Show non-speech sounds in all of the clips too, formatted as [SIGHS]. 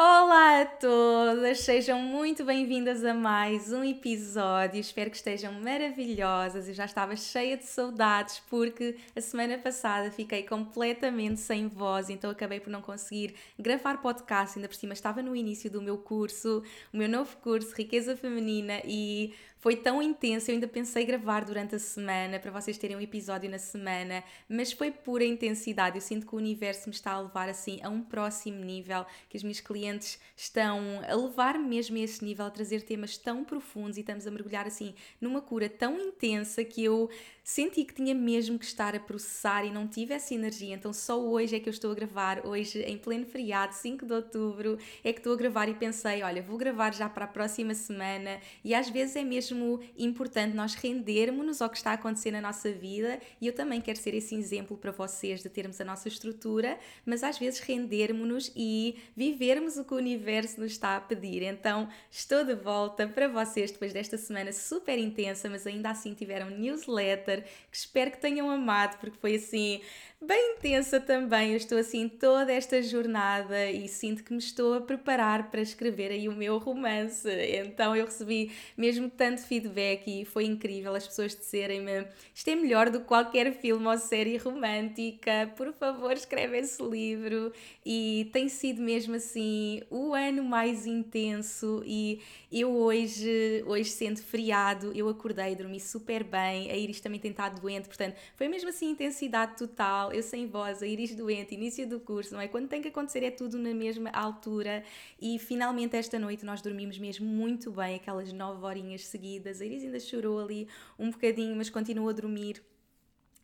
Olá a todas, sejam muito bem-vindas a mais um episódio. Espero que estejam maravilhosas. Eu já estava cheia de saudades porque a semana passada fiquei completamente sem voz, então acabei por não conseguir gravar podcast. Ainda por cima estava no início do meu curso, o meu novo curso Riqueza Feminina, e foi tão intenso, eu ainda pensei gravar durante a semana para vocês terem um episódio na semana, mas foi pura intensidade. Eu sinto que o universo me está a levar assim a um próximo nível, que os meus clientes estão a levar mesmo a esse nível, a trazer temas tão profundos e estamos a mergulhar assim numa cura tão intensa que eu senti que tinha mesmo que estar a processar e não tive essa energia. Então só hoje é que eu estou a gravar, hoje em pleno feriado, 5 de outubro, é que estou a gravar e pensei, olha, vou gravar já para a próxima semana e às vezes é mesmo importante nós rendermos-nos ao que está a acontecer na nossa vida e eu também quero ser esse exemplo para vocês de termos a nossa estrutura, mas às vezes rendermos-nos e vivermos o que o universo nos está a pedir. Então estou de volta para vocês depois desta semana super intensa, mas ainda assim tiveram newsletter que espero que tenham amado, porque foi assim bem intensa também. Eu estou assim toda esta jornada e sinto que me estou a preparar para escrever aí o meu romance. Então eu recebi mesmo tanto feedback e foi incrível as pessoas dizerem-me isto é melhor do que qualquer filme ou série romântica, por favor escreve esse livro e tem sido mesmo assim o ano mais intenso e eu hoje, hoje sendo feriado, eu acordei, dormi super bem, a Iris também tem estado doente, portanto foi mesmo assim intensidade total eu sem voz, a Iris doente, início do curso, não é? Quando tem que acontecer é tudo na mesma altura e finalmente esta noite nós dormimos mesmo muito bem, aquelas nove horinhas seguidas. A Iris ainda chorou ali um bocadinho, mas continuou a dormir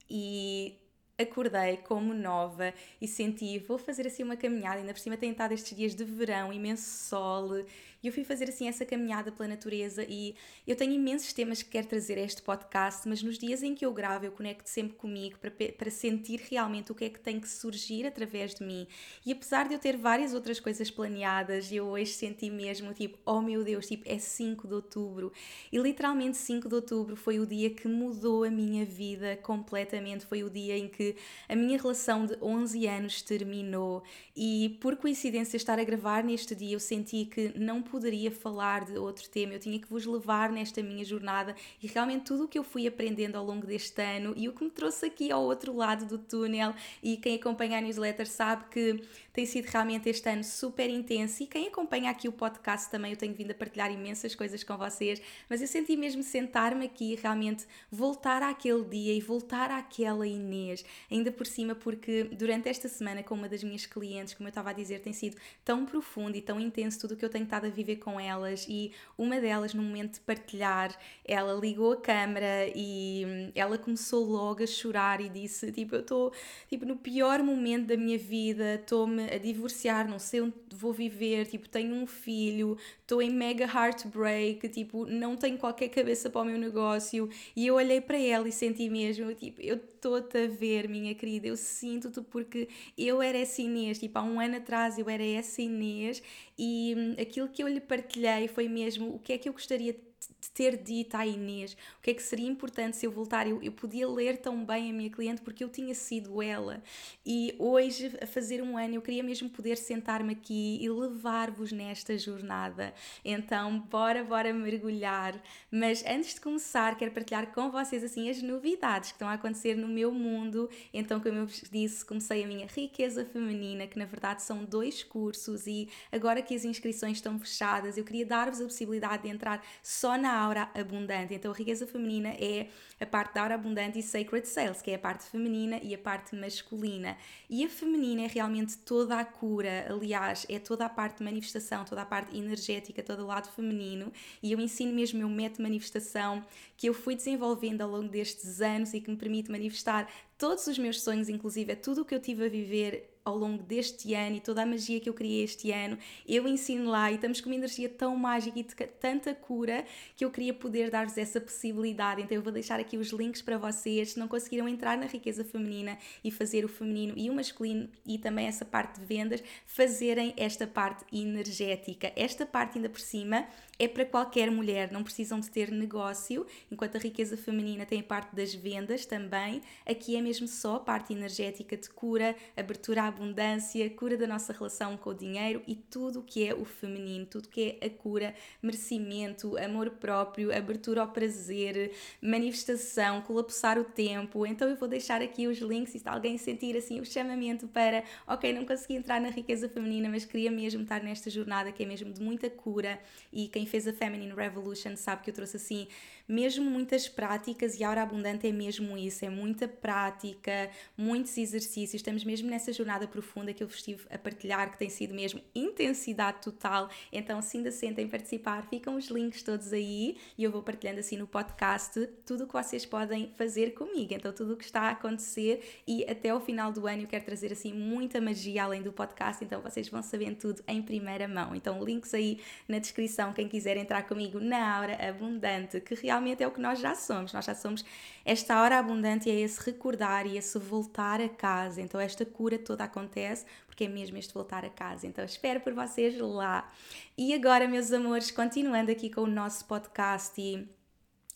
e acordei como nova e senti, vou fazer assim uma caminhada, ainda por cima tem estado estes dias de verão, imenso sol e eu fui fazer assim essa caminhada pela natureza e eu tenho imensos temas que quero trazer a este podcast, mas nos dias em que eu gravo eu conecto sempre comigo para, para sentir realmente o que é que tem que surgir através de mim. E apesar de eu ter várias outras coisas planeadas, eu hoje senti mesmo tipo, oh meu Deus, tipo, é 5 de outubro. E literalmente 5 de outubro foi o dia que mudou a minha vida completamente, foi o dia em que a minha relação de 11 anos terminou e por coincidência estar a gravar neste dia eu senti que não poderia falar de outro tema, eu tinha que vos levar nesta minha jornada e realmente tudo o que eu fui aprendendo ao longo deste ano e o que me trouxe aqui ao outro lado do túnel. E quem acompanha a newsletter sabe que tem sido realmente este ano super intenso e quem acompanha aqui o podcast também eu tenho vindo a partilhar imensas coisas com vocês, mas eu senti mesmo sentar-me aqui e realmente voltar àquele dia e voltar àquela Inês, ainda por cima porque durante esta semana com uma das minhas clientes, como eu estava a dizer, tem sido tão profundo e tão intenso tudo o que eu tenho estado a viver com elas e uma delas no momento de partilhar, ela ligou a câmera e hum, ela começou logo a chorar e disse, tipo, eu estou tipo no pior momento da minha vida, estou-me a divorciar, não sei onde vou viver, tipo, tenho um filho, estou em mega heartbreak, tipo, não tenho qualquer cabeça para o meu negócio. E eu olhei para ela e senti mesmo, tipo, eu estou-te a ver, minha querida, eu sinto-te porque eu era essa Inês, tipo, há um ano atrás eu era essa Inês e hum, aquilo que eu lhe partilhei foi mesmo o que é que eu gostaria de de ter dito à Inês o que é que seria importante se eu voltar. Eu, eu podia ler tão bem a minha cliente porque eu tinha sido ela. E hoje, a fazer um ano, eu queria mesmo poder sentar-me aqui e levar-vos nesta jornada. Então, bora, bora mergulhar. Mas antes de começar, quero partilhar com vocês assim as novidades que estão a acontecer no meu mundo. Então, como eu vos disse, comecei a minha riqueza feminina, que na verdade são dois cursos, e agora que as inscrições estão fechadas, eu queria dar-vos a possibilidade de entrar só na aura abundante. Então a riqueza feminina é a parte da aura abundante e sacred cells, que é a parte feminina e a parte masculina. E a feminina é realmente toda a cura, aliás, é toda a parte de manifestação, toda a parte energética, todo o lado feminino. E eu ensino mesmo meu método de manifestação que eu fui desenvolvendo ao longo destes anos e que me permite manifestar todos os meus sonhos, inclusive é tudo o que eu tive a viver ao longo deste ano e toda a magia que eu criei este ano, eu ensino lá e estamos com uma energia tão mágica e de tanta cura que eu queria poder dar-vos essa possibilidade. Então eu vou deixar aqui os links para vocês, se não conseguiram entrar na riqueza feminina e fazer o feminino e o masculino e também essa parte de vendas, fazerem esta parte energética. Esta parte ainda por cima é para qualquer mulher, não precisam de ter negócio, enquanto a riqueza feminina tem a parte das vendas também. Aqui é mesmo só a parte energética de cura, abertura à abundância, cura da nossa relação com o dinheiro e tudo o que é o feminino, tudo o que é a cura, merecimento, amor próprio, abertura ao prazer, manifestação, colapsar o tempo. Então eu vou deixar aqui os links e se alguém sentir assim o chamamento para, ok, não consegui entrar na riqueza feminina, mas queria mesmo estar nesta jornada que é mesmo de muita cura e quem fez a Feminine Revolution sabe que eu trouxe assim mesmo muitas práticas e a Aura Abundante é mesmo isso, é muita prática, muitos exercícios, estamos mesmo nessa jornada profunda que eu vos estive a partilhar, que tem sido mesmo intensidade total, então se ainda sentem participar, ficam os links todos aí e eu vou partilhando assim no podcast tudo o que vocês podem fazer comigo, então tudo o que está a acontecer e até ao final do ano eu quero trazer assim muita magia além do podcast, então vocês vão sabendo tudo em primeira mão, então links aí na descrição, quem quiser entrar comigo na Aura Abundante, que realmente realmente é o que nós já somos. Nós já somos esta hora abundante e é esse recordar e esse voltar a casa. Então, esta cura toda acontece porque é mesmo este voltar a casa. Então, espero por vocês lá. E agora, meus amores, continuando aqui com o nosso podcast e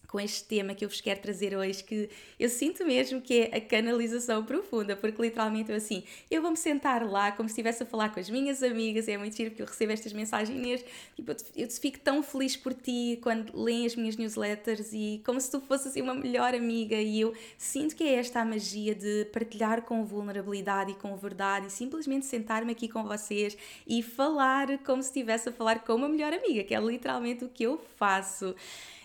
com este tema que eu vos quero trazer hoje, que eu sinto mesmo que é a canalização profunda, porque literalmente eu assim, eu vou-me sentar lá como se estivesse a falar com as minhas amigas, é muito giro porque eu recebo estas mensagens, tipo, eu fico tão feliz por ti quando leem as minhas newsletters e como se tu fosses assim uma melhor amiga e eu sinto que é esta a magia de partilhar com vulnerabilidade e com verdade e simplesmente sentar-me aqui com vocês e falar como se estivesse a falar com uma melhor amiga, que é literalmente o que eu faço.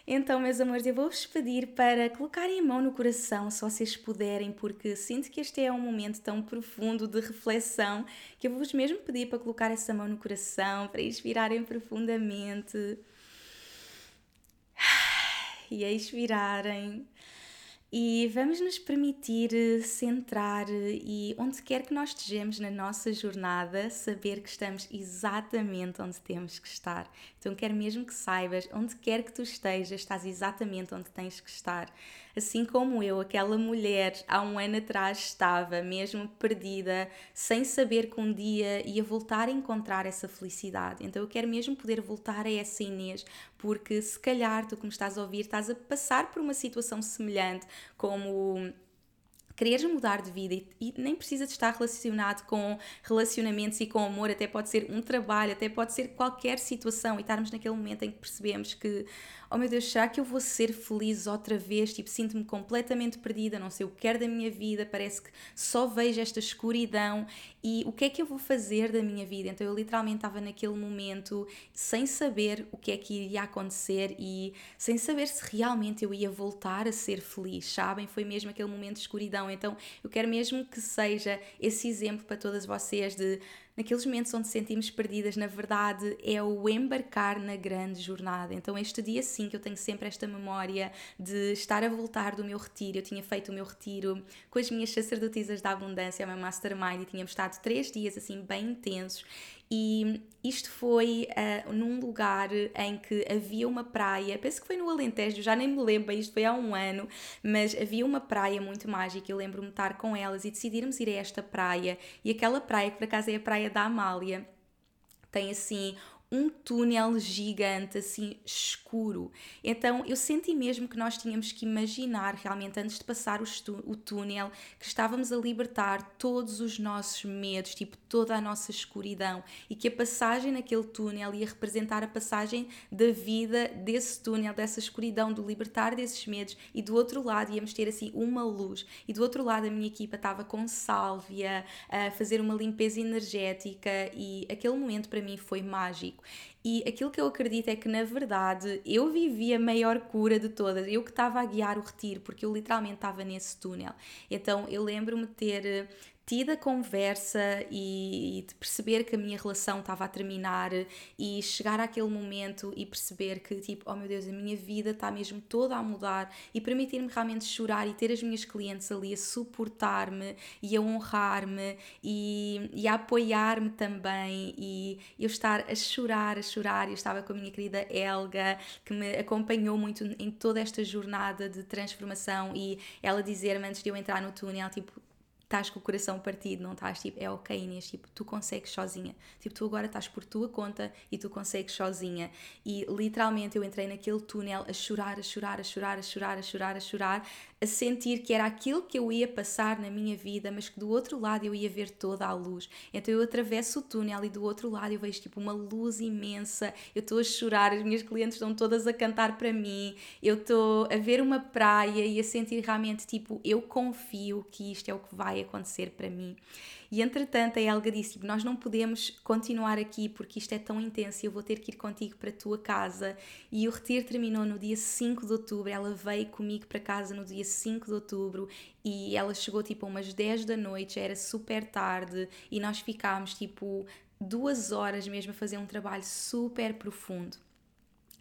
Então, meus amores, eu vou-vos pedir para colocarem a mão no coração, se vocês puderem, porque sinto que este é um momento tão profundo de reflexão que eu vou-vos mesmo pedir para colocar essa mão no coração, para inspirarem profundamente [SIGHS] e expirarem. E vamos nos permitir eh, centrar eh, e onde quer que nós estejamos na nossa jornada, saber que estamos exatamente onde temos que estar. Então quero mesmo que saibas, onde quer que tu estejas, estás exatamente onde tens que estar. Assim como eu, aquela mulher há um ano atrás estava mesmo perdida, sem saber que um dia ia voltar a encontrar essa felicidade. Então eu quero mesmo poder voltar a essa Inês, porque se calhar tu, como estás a ouvir, estás a passar por uma situação semelhante, como quereres mudar de vida e, e, nem precisa de estar relacionado com relacionamentos e com amor, até pode ser um trabalho, até pode ser qualquer situação e estarmos naquele momento em que percebemos que oh meu Deus, será que eu vou ser feliz outra vez? Tipo, sinto-me completamente perdida, não sei o que quero da minha vida, parece que só vejo esta escuridão e o que é que eu vou fazer da minha vida? Então eu literalmente estava naquele momento sem saber o que é que iria acontecer e sem saber se realmente eu ia voltar a ser feliz, sabem? Foi mesmo aquele momento de escuridão. Então eu quero mesmo que seja esse exemplo para todas vocês de naqueles momentos onde sentimos perdidas, na verdade, é o embarcar na grande jornada. Então, este dia sim que eu tenho sempre esta memória de estar a voltar do meu retiro. Eu tinha feito o meu retiro com as minhas sacerdotisas da abundância, a minha mastermind, e tínhamos estado três dias assim bem intensos e isto foi uh, num lugar em que havia uma praia, penso que foi no Alentejo, já nem me lembro, isto foi há um ano, mas havia uma praia muito mágica. Eu lembro-me estar com elas e decidirmos ir a esta praia. E aquela praia, que por acaso é a Praia da Amália, tem assim um túnel gigante, assim, escuro. Então eu senti mesmo que nós tínhamos que imaginar, realmente, antes de passar o, o túnel, que estávamos a libertar todos os nossos medos, tipo, toda a nossa escuridão, e que a passagem naquele túnel ia representar a passagem da vida desse túnel, dessa escuridão, do libertar desses medos, e do outro lado íamos ter, assim, uma luz, e do outro lado a minha equipa estava com sálvia, a fazer uma limpeza energética, e aquele momento para mim foi mágico. E aquilo que eu acredito é que, na verdade, eu vivi a maior cura de todas. Eu que estava a guiar o retiro, porque eu literalmente estava nesse túnel. Então, eu lembro-me ter tido a conversa e, e, de perceber que a minha relação estava a terminar e chegar àquele momento e perceber que tipo, oh meu Deus, a minha vida está mesmo toda a mudar e permitir-me realmente chorar e ter as minhas clientes ali a suportar-me e a honrar-me e, e a apoiar-me também e eu estar a chorar, a chorar. Eu estava com a minha querida Elga que me acompanhou muito em toda esta jornada de transformação e ela dizer-me antes de eu entrar no túnel, tipo, estás com o coração partido, não estás tipo, é ok Inês, tipo, tu consegues sozinha. Tipo, tu agora estás por tua conta e tu consegues sozinha. E literalmente eu entrei naquele túnel a chorar, a chorar, a chorar, a chorar, a chorar, a chorar, a sentir que era aquilo que eu ia passar na minha vida, mas que do outro lado eu ia ver toda a luz. Então eu atravesso o túnel e do outro lado eu vejo tipo uma luz imensa. Eu estou a chorar, as minhas clientes estão todas a cantar para mim. Eu estou a ver uma praia e a sentir realmente tipo, eu confio que isto é o que vai acontecer para mim. E entretanto a Helga disse: Nós não podemos continuar aqui porque isto é tão intenso e eu vou ter que ir contigo para a tua casa. E o retiro terminou no dia 5 de outubro. Ela veio comigo para casa no dia 5 de outubro e ela chegou tipo umas 10 da noite, já era super tarde e nós ficámos tipo duas horas mesmo a fazer um trabalho super profundo.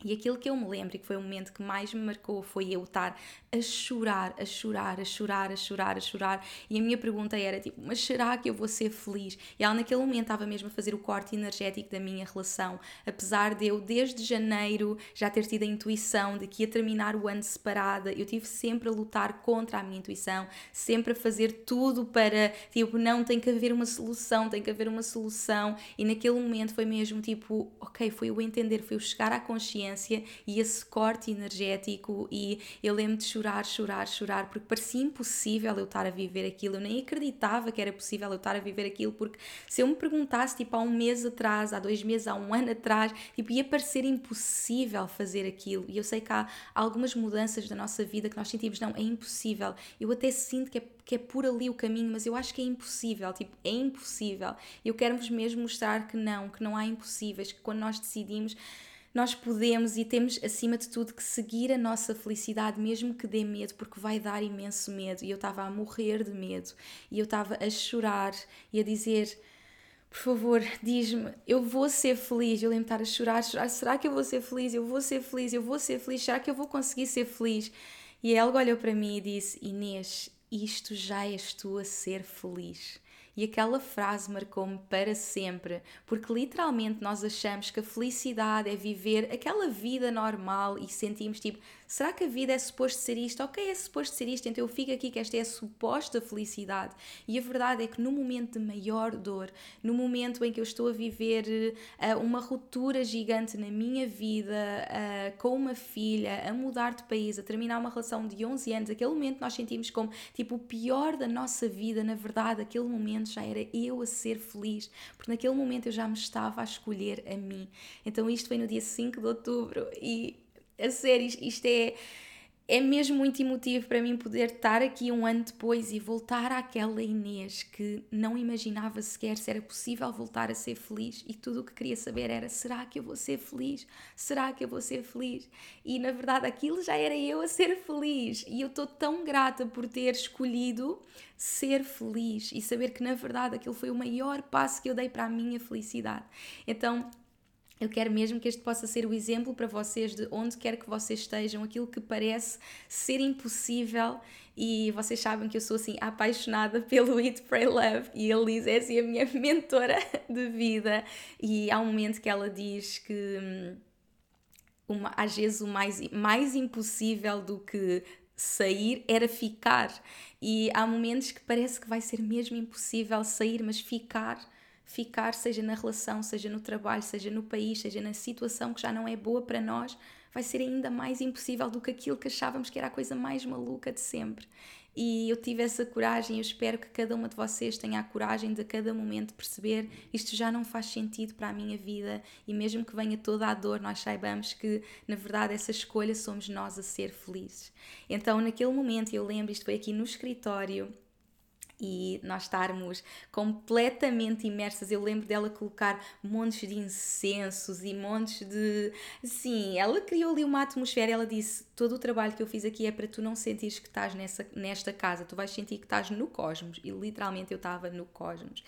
E aquilo que eu me lembro e que foi o momento que mais me marcou foi eu estar a chorar, a chorar, a chorar, a chorar, a chorar. E a minha pergunta era tipo, mas será que eu vou ser feliz? E ela naquele momento estava mesmo a fazer o corte energético da minha relação, apesar de eu desde janeiro já ter tido a intuição de que ia terminar o ano separada, eu tive sempre a lutar contra a minha intuição, sempre a fazer tudo para tipo, não tem que haver uma solução, tem que haver uma solução. E naquele momento foi mesmo tipo, ok, foi eu entender, foi eu chegar à consciência e esse corte energético e eu lembro de chorar chorar, chorar, porque parecia impossível eu estar a viver aquilo. Eu nem acreditava que era possível eu estar a viver aquilo, porque se eu me perguntasse, tipo, há um mês atrás, há dois meses, há um ano atrás, tipo, ia parecer impossível fazer aquilo. E eu sei que há algumas mudanças da nossa vida que nós sentimos, não, é impossível. Eu até sinto que é que é por ali o caminho, mas eu acho que é impossível, tipo, é impossível. Eu quero-vos mesmo mostrar que não, que não há impossíveis, que quando nós decidimos nós podemos e temos, acima de tudo, que seguir a nossa felicidade, mesmo que dê medo, porque vai dar imenso medo. E eu estava a morrer de medo, e eu estava a chorar e a dizer. Por favor, diz-me, eu vou ser feliz. Eu lembro de estar a chorar, a chorar. Será que eu vou ser feliz? Eu vou ser feliz, eu vou ser feliz. Será que eu vou conseguir ser feliz? E ela olhou para mim e disse: Inês, isto já és tu a ser feliz. E aquela frase marcou-me para sempre, porque literalmente nós achamos que a felicidade é viver aquela vida normal e sentimos tipo, Será que a vida é suposto ser isto? Ok, é suposto ser isto, então eu fico aqui que esta é a suposta felicidade. E a verdade é que no momento de maior dor, no momento em que eu estou a viver uh, uma ruptura gigante na minha vida, uh, com uma filha, a mudar de país, a terminar uma relação de 11 anos, aquele momento nós sentimos como tipo o pior da nossa vida, na verdade, aquele momento já era eu a ser feliz, porque naquele momento eu já me estava a escolher a mim. Então isto foi no dia 5 de outubro e a sério, isto é, é mesmo muito emotivo para mim poder estar aqui um ano depois e voltar àquela Inês que não imaginava sequer se era possível voltar a ser feliz e tudo o que queria saber era: será que eu vou ser feliz? Será que eu vou ser feliz? E na verdade aquilo já era eu a ser feliz e eu estou tão grata por ter escolhido ser feliz e saber que na verdade aquilo foi o maior passo que eu dei para a minha felicidade. Então eu quero mesmo que este possa ser o exemplo para vocês de onde quer que vocês estejam, aquilo que parece ser impossível. E vocês sabem que eu sou assim apaixonada [LAUGHS] pelo Eat, Pray, Love e a Liz é assim a minha [LAUGHS] mentora de vida. E há um momento que ela diz que hum, uma, às vezes o mais, mais impossível do que sair era ficar. E há momentos que parece que vai ser mesmo impossível sair, mas ficar ficar, seja na relação, seja no trabalho, seja no país, seja na situação que já não é boa para nós, vai ser ainda mais impossível do que aquilo que achávamos que era a coisa mais maluca de sempre. E eu tive essa coragem, eu espero que cada uma de vocês tenha a coragem de a cada momento perceber isto já não faz sentido para a minha vida e mesmo que venha toda a dor, nós saibamos que na verdade essa escolha somos nós a ser felizes. Então naquele momento eu lembro, isto foi aqui no escritório, e nós estarmos completamente imersas. Eu lembro dela colocar montes de incensos e montes de. Sim, ela criou ali uma atmosfera. Ela disse: Todo o trabalho que eu fiz aqui é para tu não sentires que estás nessa, nesta casa, tu vais sentir que estás no cosmos. E literalmente eu estava no cosmos.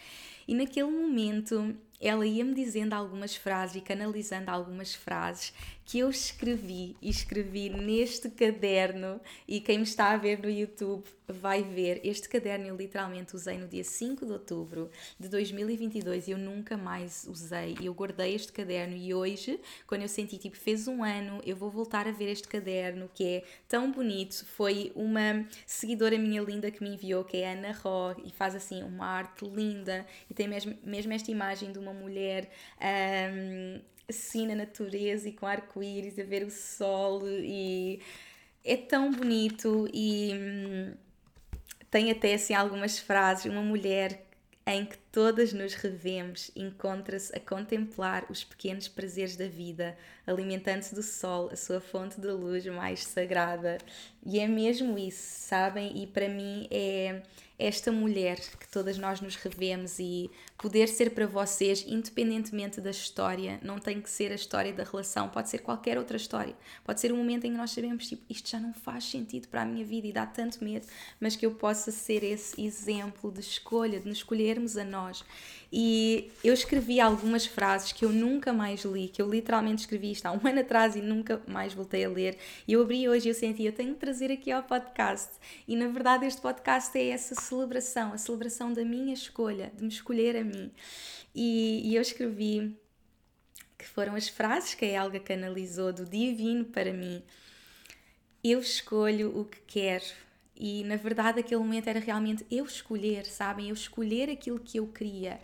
E naquele momento ela ia-me dizendo algumas frases e canalizando algumas frases que eu escrevi e escrevi neste caderno. E quem me está a ver no YouTube vai ver. Este caderno eu literalmente usei no dia 5 de outubro de 2022 e eu nunca mais usei. Eu guardei este caderno e hoje, quando eu senti tipo fez um ano, eu vou voltar a ver este caderno que é tão bonito. Foi uma seguidora minha linda que me enviou, que é Ana Ró, e faz assim uma arte linda e tem mesmo, mesmo esta imagem de uma mulher. Um, assim na natureza e com arco-íris, a ver o sol e é tão bonito e hum, tem até assim algumas frases, uma mulher em que todas nos revemos, encontra-se a contemplar os pequenos prazeres da vida, alimentando-se do sol, a sua fonte de luz mais sagrada. E é mesmo isso, sabem? E para mim é esta mulher que todas nós nos revemos e poder ser para vocês, independentemente da história, não tem que ser a história da relação, pode ser qualquer outra história. Pode ser um momento em que nós sabemos, tipo, isto já não faz sentido para a minha vida e dá tanto medo, mas que eu possa ser esse exemplo de escolha, de nos escolhermos a nós. E eu escrevi algumas frases que eu nunca mais li, que eu literalmente escrevi isto há um [LAUGHS] ano atrás e nunca mais voltei a ler. E eu abri hoje e eu senti, eu tenho que trazer aqui ao podcast. E na verdade este podcast é essa celebração, a celebração da minha escolha, de me escolher a mim. E, e eu escrevi que foram as frases que a Helga canalizou do divino para mim. Eu escolho o que quero e na verdade, aquele momento era realmente eu escolher, sabem? Eu escolher aquilo que eu queria.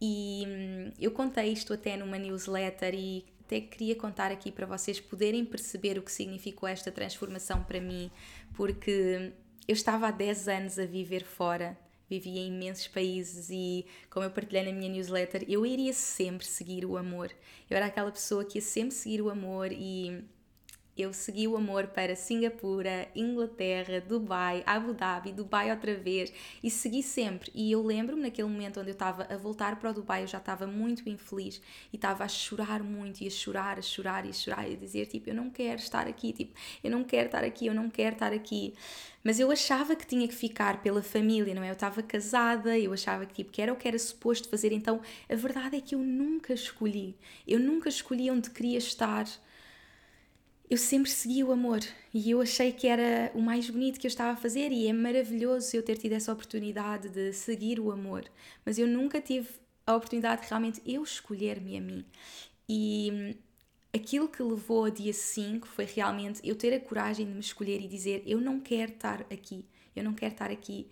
E hum, eu contei isto até numa newsletter e até queria contar aqui para vocês poderem perceber o que significou esta transformação para mim, porque eu estava há 10 anos a viver fora, vivia em imensos países e, como eu partilhei na minha newsletter, eu iria sempre seguir o amor. Eu era aquela pessoa que ia sempre seguir o amor e eu segui o amor para Singapura, Inglaterra, Dubai, Abu Dhabi, Dubai outra vez e segui sempre. E eu lembro-me naquele momento onde eu estava a voltar para o Dubai, eu já estava muito infeliz e estava a chorar muito e a chorar, a chorar e a chorar e a dizer tipo, eu não quero estar aqui, tipo, eu não quero estar aqui, eu não quero estar aqui. Mas eu achava que tinha que ficar pela família, não é? Eu estava casada, eu achava que tipo, que era o que era suposto fazer. Então, a verdade é que eu nunca escolhi. Eu nunca escolhi onde queria estar eu sempre segui o amor e eu achei que era o mais bonito que eu estava a fazer e é maravilhoso eu ter tido essa oportunidade de seguir o amor, mas eu nunca tive a oportunidade de realmente eu escolher-me a mim. E aquilo que levou ao dia 5 foi realmente eu ter a coragem de me escolher e dizer eu não quero estar aqui, eu não quero estar aqui.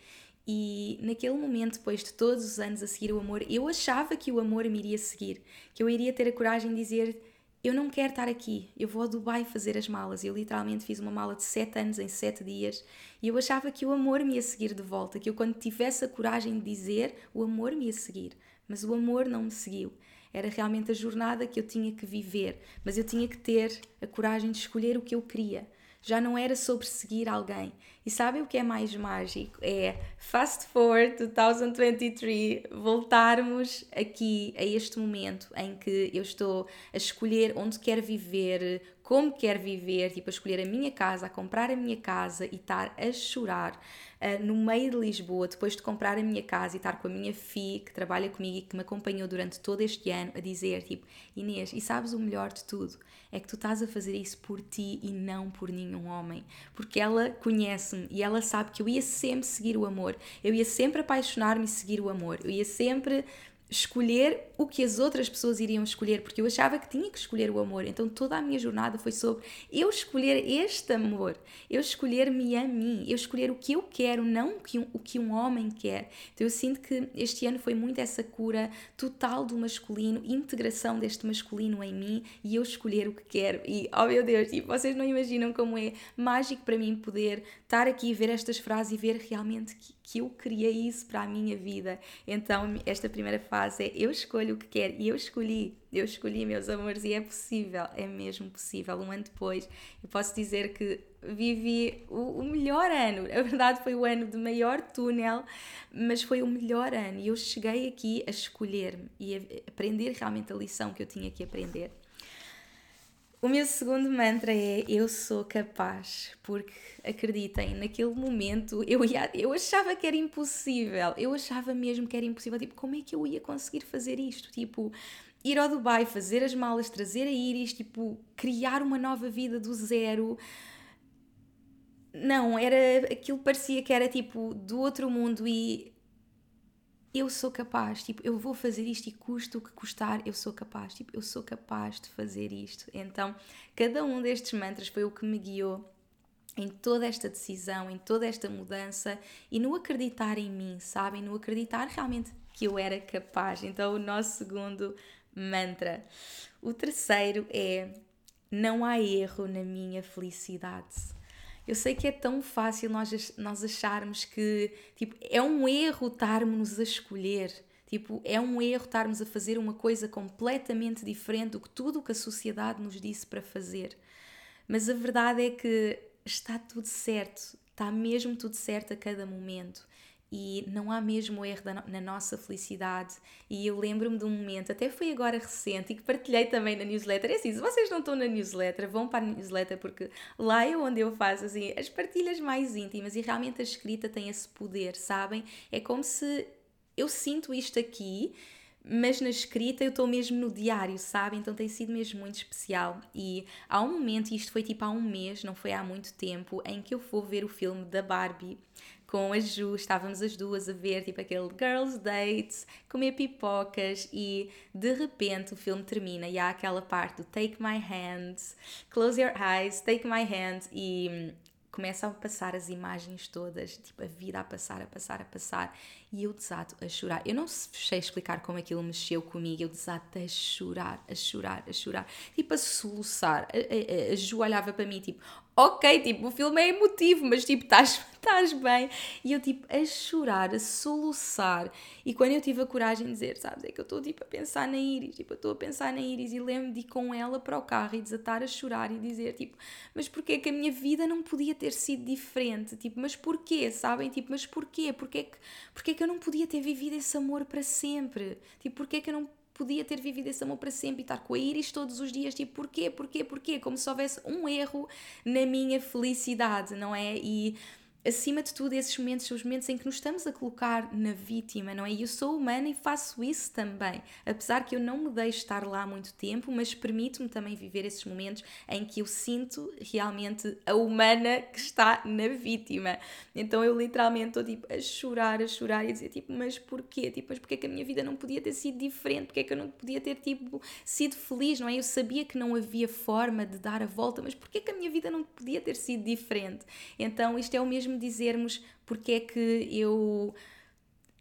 E naquele momento, depois de todos os anos a seguir o amor, eu achava que o amor me iria seguir, que eu iria ter a coragem de dizer eu não quero estar aqui, eu vou a Dubai fazer as malas. Eu literalmente fiz uma mala de 7 anos em 7 dias e eu achava que o amor me ia seguir de volta, que eu quando tivesse a coragem de dizer, o amor me ia seguir. Mas o amor não me seguiu. Era realmente a jornada que eu tinha que viver, mas eu tinha que ter a coragem de escolher o que eu queria. Já não era sobre seguir alguém. E sabem o que é mais mágico? É fast forward 2023, voltarmos aqui a este momento em que eu estou a escolher onde quero viver, como quero viver, tipo a escolher a minha casa, a comprar a minha casa e estar a chorar uh, no meio de Lisboa, depois de comprar a minha casa e estar com a minha filha que trabalha comigo e que me acompanhou durante todo este ano, a dizer tipo, Inês, e sabes o melhor de tudo? É que tu estás a fazer isso por ti e não por nenhum homem. Porque ela conhece-me e ela sabe que eu ia sempre seguir o amor, eu ia sempre apaixonar-me e seguir o amor, eu ia sempre escolher o que as outras pessoas iriam escolher, porque eu achava que tinha que escolher o amor. Então toda a minha jornada foi sobre eu escolher este amor, eu escolher-me a mim, eu escolher o que eu quero, não o que, um, o que um homem quer. Então eu sinto que este ano foi muito essa cura total do masculino, integração deste masculino em mim e eu escolher o que quero. E oh meu Deus, tipo, vocês não imaginam como é mágico para mim poder estar aqui, ver estas frases e ver realmente que que eu criei isso para a minha vida. Então, esta primeira fase é eu escolho o que quero e eu escolhi, eu escolhi, meus amores, e é possível, é mesmo possível. Um ano depois, eu posso dizer que vivi o, o melhor ano. A verdade foi o ano de maior túnel, mas foi o melhor ano. E eu cheguei aqui a escolher-me e a aprender realmente a lição que eu tinha que aprender. O meu segundo mantra é eu sou capaz, porque acreditem, naquele momento eu, ia, eu achava que era impossível, eu achava mesmo que era impossível, tipo, como é que eu ia conseguir fazer isto? Tipo, ir ao Dubai, fazer as malas, trazer a Iris, tipo, criar uma nova vida do zero. Não, era aquilo parecia que era tipo do outro mundo e eu sou capaz, tipo, eu vou fazer isto e custa o que custar, eu sou capaz, tipo, eu sou capaz de fazer isto. Então, cada um destes mantras foi o que me guiou em toda esta decisão, em toda esta mudança e no acreditar em mim, sabem? No acreditar realmente que eu era capaz. Então, o nosso segundo mantra. O terceiro é: não há erro na minha felicidade. Eu sei que é tão fácil nós, nós acharmos que tipo, é um erro estarmos a escolher. Tipo, é um erro estarmos a fazer uma coisa completamente diferente do que tudo o que a sociedade nos disse para fazer. Mas a verdade é que está tudo certo, está mesmo tudo certo a cada momento e não há mesmo erro na nossa felicidade. E eu lembro-me de um momento, até foi agora recente, e que partilhei também na newsletter. É assim, se vocês não estão na newsletter, vão para a newsletter, porque lá é onde eu faço assim, as partilhas mais íntimas e realmente a escrita tem esse poder, sabem? É como se eu sinto isto aqui mas na escrita eu estou mesmo no diário, sabe? Então tem sido mesmo muito especial. E há um momento, e isto foi tipo há um mês, não foi há muito tempo, em que eu vou ver o filme da Barbie com a Ju, estávamos as duas a ver tipo aquele girls dates, comer pipocas e de repente o filme termina e há aquela parte do take my hand, close your eyes, take my hand e começam a passar as imagens todas, tipo a vida a passar, a passar, a passar, e eu desato a chorar. Eu não sei explicar como aquilo mexeu comigo, eu desato a chorar, a chorar, a chorar, tipo a soluçar. A, a, a Ju olhava para mim, tipo, ok, tipo, o filme é emotivo, mas tipo, estás [LAUGHS] estás bem? E eu, tipo, a chorar, a soluçar. E quando eu tive a coragem de dizer, sabes, é que eu estou, tipo, a pensar na Iris, tipo, eu estou a pensar na Iris e lembro de ir com ela para o carro e desatar a chorar e dizer, tipo, mas porquê que a minha vida não podia ter sido diferente? Tipo, mas porquê, sabem? Tipo, mas porquê? Porquê que, porquê que eu não podia ter vivido esse amor para sempre? Tipo, porquê que eu não podia ter vivido esse amor para sempre e estar com a Iris todos os dias, tipo, porquê, porquê, porquê? Como se houvesse um erro na minha felicidade, não é? E acima de tudo, esses momentos são os momentos em que nos estamos a colocar na vítima, não é? Eu sou humana e faço isso também. Apesar que eu não me deixo estar lá há muito tempo, mas permito-me também viver esses momentos em que eu sinto realmente a humana que está na vítima. Então eu literalmente estou tipo a chorar, a chorar e a dizer tipo, mas porquê? Tipo, mas porquê que a minha vida não podia ter sido diferente? Porquê que eu não podia ter tipo sido feliz, não é? Eu sabia que não havia forma de dar a volta, mas porquê que a minha vida não podia ter sido diferente? Então isto é o mesmo mesmo dizermos porque é que eu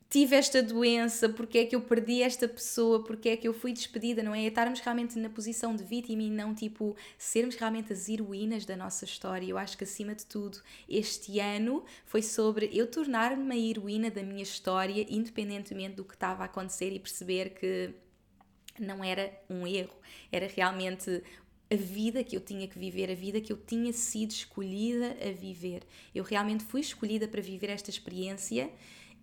tive esta doença, porque é que eu perdi esta pessoa, porque é que eu fui despedida, não é? é estarmos realmente na posição de vítima e não tipo sermos realmente as heroínas da nossa história. Eu acho que acima de tudo, este ano foi sobre eu tornar-me a heroína da minha história, independentemente do que estava a acontecer e perceber que não era um erro, era realmente a vida que eu tinha que viver, a vida que eu tinha sido escolhida a viver. Eu realmente fui escolhida para viver esta experiência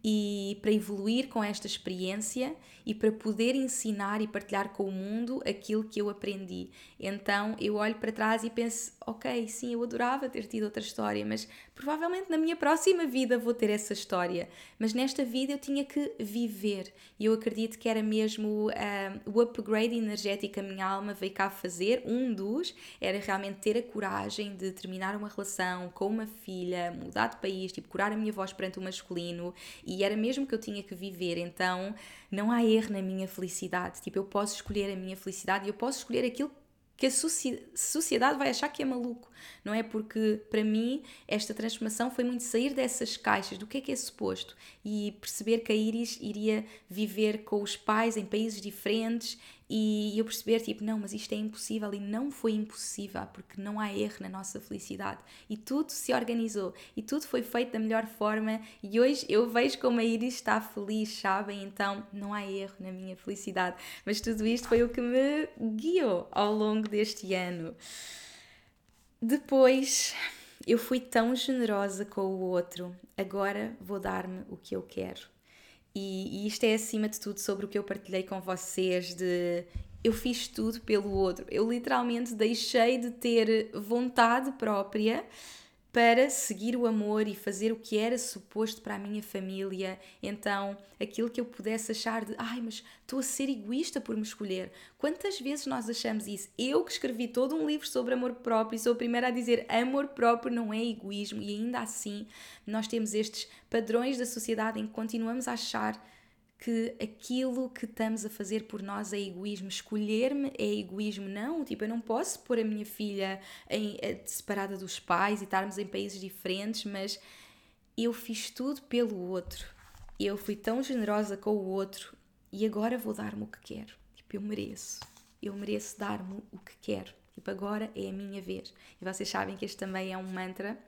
e para evoluir com esta experiência e para poder ensinar e partilhar com o mundo aquilo que eu aprendi. Então eu olho para trás e penso: ok, sim, eu adorava ter tido outra história, mas provavelmente na minha próxima vida vou ter essa história. Mas nesta vida eu tinha que viver e eu acredito que era mesmo uh, o upgrade energético que a minha alma veio cá fazer. Um dos era realmente ter a coragem de terminar uma relação com uma filha, mudar de país, tipo, curar a minha voz perante o masculino e era mesmo que eu tinha que viver. Então não há erro na minha felicidade. Tipo, eu posso escolher a minha felicidade e eu posso escolher aquilo que a sociedade vai achar que é maluco, não é? Porque para mim esta transformação foi muito sair dessas caixas do que é que é suposto e perceber que a Iris iria viver com os pais em países diferentes e eu perceber, tipo, não, mas isto é impossível e não foi impossível, porque não há erro na nossa felicidade. E tudo se organizou e tudo foi feito da melhor forma. E hoje eu vejo como a Iris está feliz, sabem? Então não há erro na minha felicidade. Mas tudo isto foi o que me guiou ao longo deste ano. Depois eu fui tão generosa com o outro, agora vou dar-me o que eu quero. E, e, isto é acima de tudo sobre o que eu partilhei com vocês de eu fiz tudo pelo outro. Eu literalmente deixei de ter vontade própria para seguir o amor e fazer o que era suposto para a minha família. Então, aquilo que eu pudesse achar de, ai, mas estou a ser egoísta por me escolher. Quantas vezes nós achamos isso? Eu que escrevi todo um livro sobre amor próprio e sou a primeira a dizer amor próprio não é egoísmo e ainda assim nós temos estes padrões da sociedade em que continuamos a achar que aquilo que estamos a fazer por nós é egoísmo. Escolher-me é egoísmo. Não, tipo, eu não posso pôr a minha filha em, eh, separada dos pais e estarmos em países diferentes, mas eu fiz tudo pelo outro. Eu fui tão generosa com o outro e agora vou dar-me o que quero. Tipo, eu mereço. Eu mereço dar-me o que quero. Tipo, agora é a minha vez. E vocês sabem que este também é um mantra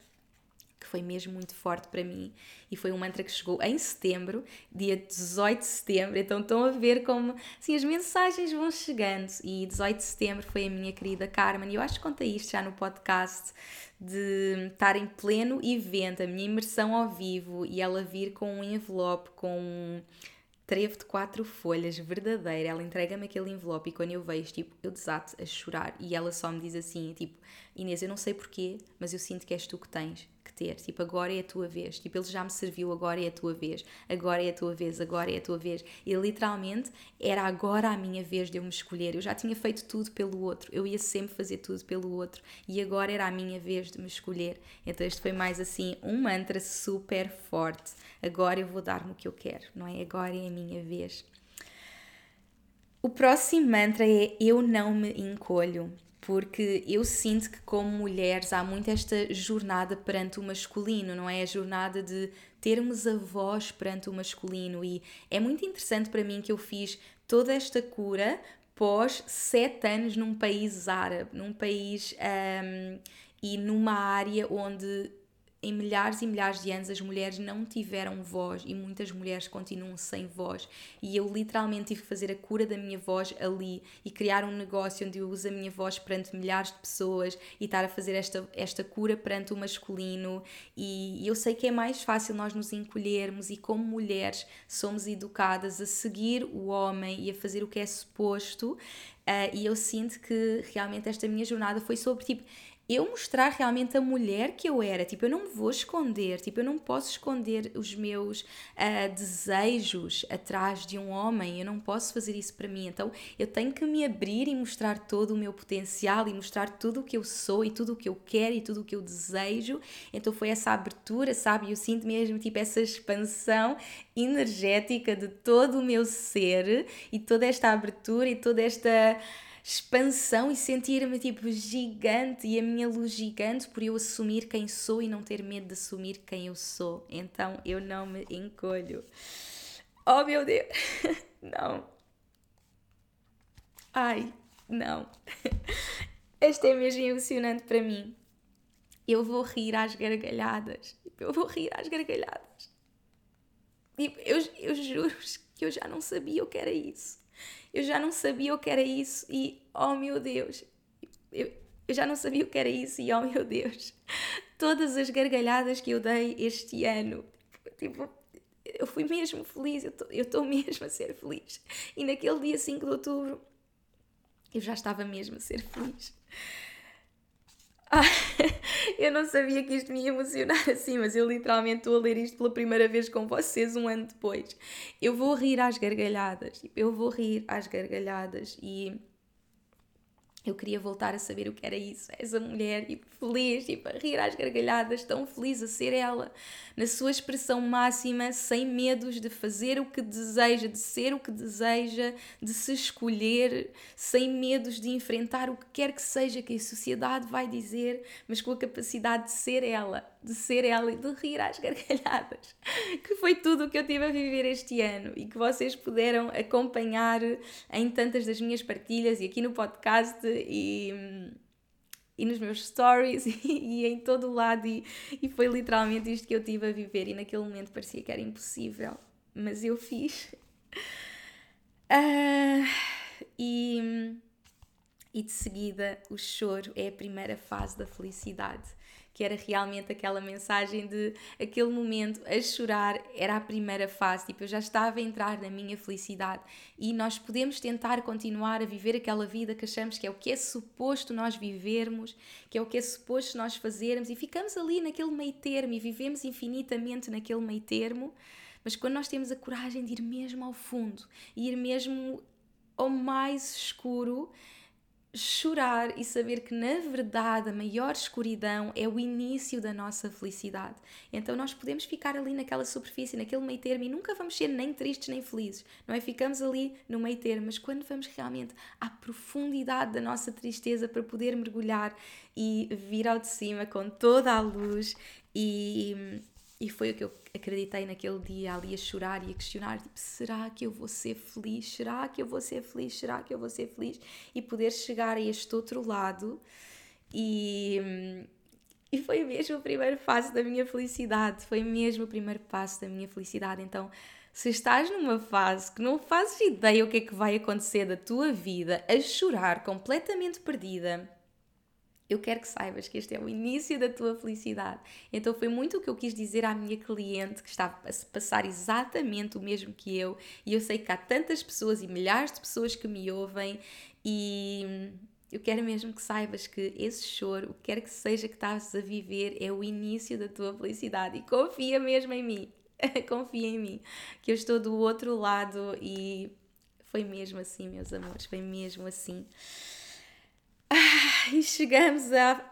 que foi mesmo muito forte para mim e foi um mantra que chegou em setembro, dia 18 de setembro. Então estão a ver como assim, as mensagens vão chegando. E 18 de setembro foi a minha querida Carmen, e eu acho que contei isto já no podcast, de estar em pleno evento, a minha imersão ao vivo, e ela vir com um envelope com um trevo de quatro folhas, verdadeira. Ela entrega-me aquele envelope e quando eu vejo, tipo, eu desato a chorar. E ela só me diz assim, tipo, Inês, eu não sei porquê, mas eu sinto que és tu que tens ter. Tipo, agora é a tua vez. Tipo, ele já me serviu, agora é a tua vez. Agora é a tua vez, agora é a tua vez. E literalmente era agora a minha vez de eu me escolher. Eu já tinha feito tudo pelo outro. Eu ia sempre fazer tudo pelo outro. E agora era a minha vez de me escolher. Então, este foi mais assim um mantra super forte. Agora eu vou dar-me o que eu quero, não é? Agora é a minha vez. O próximo mantra é Eu não me encolho porque eu sinto que, como mulheres, há muito esta jornada perante o masculino, não é? A jornada de termos a voz perante o masculino. E é muito interessante para mim que eu fiz toda esta cura pós sete anos num país árabe, num país um, e numa área onde em milhares e milhares de anos as mulheres não tiveram voz e muitas mulheres continuam sem voz. E eu literalmente tive que fazer a cura da minha voz ali e criar um negócio onde eu uso a minha voz perante milhares de pessoas e estar a fazer esta, esta cura perante o masculino. E eu sei que é mais fácil nós nos encolhermos e, como mulheres, somos educadas a seguir o homem e a fazer o que é suposto. Uh, e eu sinto que realmente esta minha jornada foi sobre tipo eu mostrar realmente a mulher que eu era. Tipo, eu não me vou esconder, tipo, eu não posso esconder os meus uh, desejos atrás de um homem, eu não posso fazer isso para mim. Então, eu tenho que me abrir e mostrar todo o meu potencial e mostrar tudo o que eu sou e tudo o que eu quero e tudo o que eu desejo. Então, foi essa abertura, sabe? Eu sinto mesmo, tipo, essa expansão energética de todo o meu ser e toda esta abertura e toda esta expansão e sentir-me tipo gigante e a minha luz gigante por eu assumir quem sou e não ter medo de assumir quem eu sou. Então eu não me encolho. Oh meu Deus! [LAUGHS] Não. Ai, não. [LAUGHS] Este é mesmo emocionante para mim. Eu vou rir às gargalhadas. Eu vou rir às gargalhadas. Eu, eu juro que eu já não sabia o que era isso eu já não sabia o que era isso e, oh meu Deus, eu, eu já não sabia o que era isso e, oh meu Deus, todas as gargalhadas que eu dei este ano, tipo, eu fui mesmo feliz, eu estou [LAUGHS] mesmo a ser feliz. E naquele dia 5 de outubro, eu já estava mesmo a ser feliz. Ah, [LAUGHS] eu não sabia que isto me ia emocionar [LAUGHS] assim, mas eu literalmente estou a ler isto pela primeira vez com vocês um ano depois. Eu vou rir às gargalhadas, eu vou rir às gargalhadas e eu queria voltar a saber o que era isso. Essa mulher, tipo, feliz, tipo, a rir às gargalhadas, tão feliz a ser ela, na sua expressão máxima, sem medos de fazer o que deseja, de ser o que deseja, de se escolher, sem medos de enfrentar o que quer que seja que a sociedade vai dizer, mas com a capacidade de ser ela. De ser ela e de rir às [LAUGHS] gargalhadas, que foi tudo o que eu tive a viver este ano e que vocês puderam acompanhar em tantas das minhas partilhas e aqui no podcast e, e nos meus stories [LAUGHS] e, e em todo o lado e, e foi literalmente isto que eu tive a viver e naquele momento parecia que era impossível, mas eu fiz. Uh, [LAUGHS] e e de seguida o choro é a primeira fase da felicidade. Que era realmente aquela mensagem de aquele momento a chorar era a primeira fase, tipo, eu já estava a entrar na minha felicidade e nós podemos tentar continuar a viver aquela vida que achamos que é o que é suposto nós vivermos, que é o que é suposto nós fazermos e ficamos ali naquele meio termo e vivemos infinitamente naquele meio termo. Mas quando nós temos a coragem de ir mesmo ao fundo, ir mesmo ao mais escuro, chorar e saber que na verdade a maior escuridão é o início da nossa felicidade. Então nós podemos ficar ali naquela superfície, naquele meio termo e nunca vamos ser nem tristes nem felizes, não é? Ficamos ali no meio termo, mas quando vamos realmente à profundidade da nossa tristeza para poder mergulhar e vir ao de cima com toda a luz e e foi o que eu acreditei naquele dia ali a chorar e a questionar: tipo, será que eu vou ser feliz? Será que eu vou ser feliz? Será que eu vou ser feliz? E poder chegar a este outro lado. E, e foi mesmo o primeiro passo da minha felicidade. Foi mesmo o primeiro passo da minha felicidade. Então, se estás numa fase que não fazes ideia o que é que vai acontecer da tua vida, a chorar completamente perdida eu quero que saibas que este é o início da tua felicidade. Então foi muito o que eu quis dizer à minha cliente que estava a passar exatamente o mesmo que eu, e eu sei que há tantas pessoas e milhares de pessoas que me ouvem e eu quero mesmo que saibas que esse choro, o que quer que seja que estás a viver, é o início da tua felicidade e confia mesmo em mim. [LAUGHS] confia em mim, que eu estou do outro lado e foi mesmo assim, meus amores, foi mesmo assim. Ah, e chegamos a.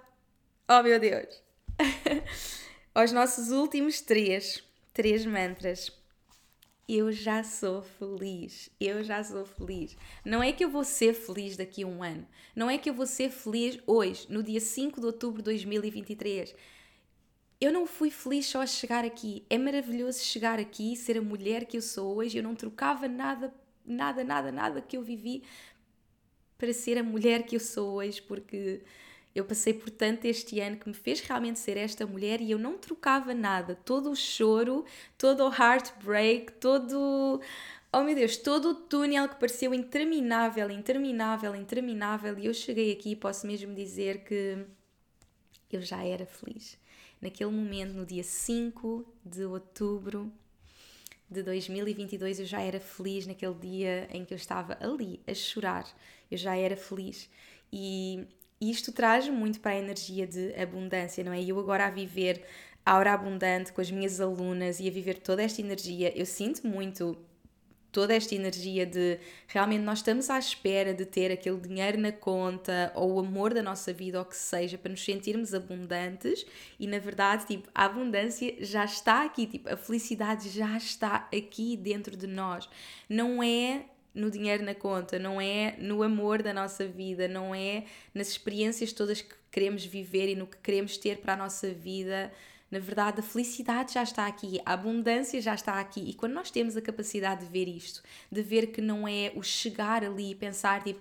Oh meu Deus! [LAUGHS] Aos nossos últimos três, três mantras. Eu já sou feliz, eu já sou feliz. Não é que eu vou ser feliz daqui a um ano, não é que eu vou ser feliz hoje, no dia 5 de outubro de 2023. Eu não fui feliz só a chegar aqui. É maravilhoso chegar aqui, ser a mulher que eu sou hoje. Eu não trocava nada, nada, nada, nada que eu vivi para ser a mulher que eu sou hoje, porque eu passei por tanto este ano que me fez realmente ser esta mulher e eu não trocava nada. Todo o choro, todo o heartbreak, todo. Oh meu Deus, todo o túnel que pareceu interminável, interminável, interminável, e eu cheguei aqui e posso mesmo dizer que eu já era feliz. Naquele momento, no dia 5 de outubro de 2022, eu já era feliz naquele dia em que eu estava ali a chorar eu já era feliz. E isto traz muito para a energia de abundância, não é? Eu agora a viver a aura abundante com as minhas alunas e a viver toda esta energia, eu sinto muito toda esta energia de realmente nós estamos à espera de ter aquele dinheiro na conta ou o amor da nossa vida ou o que seja para nos sentirmos abundantes e na verdade tipo a abundância já está aqui tipo a felicidade já está aqui dentro de nós não é no dinheiro na conta, não é no amor da nossa vida, não é nas experiências todas que queremos viver e no que queremos ter para a nossa vida. Na verdade, a felicidade já está aqui, a abundância já está aqui. E quando nós temos a capacidade de ver isto, de ver que não é o chegar ali e pensar, tipo,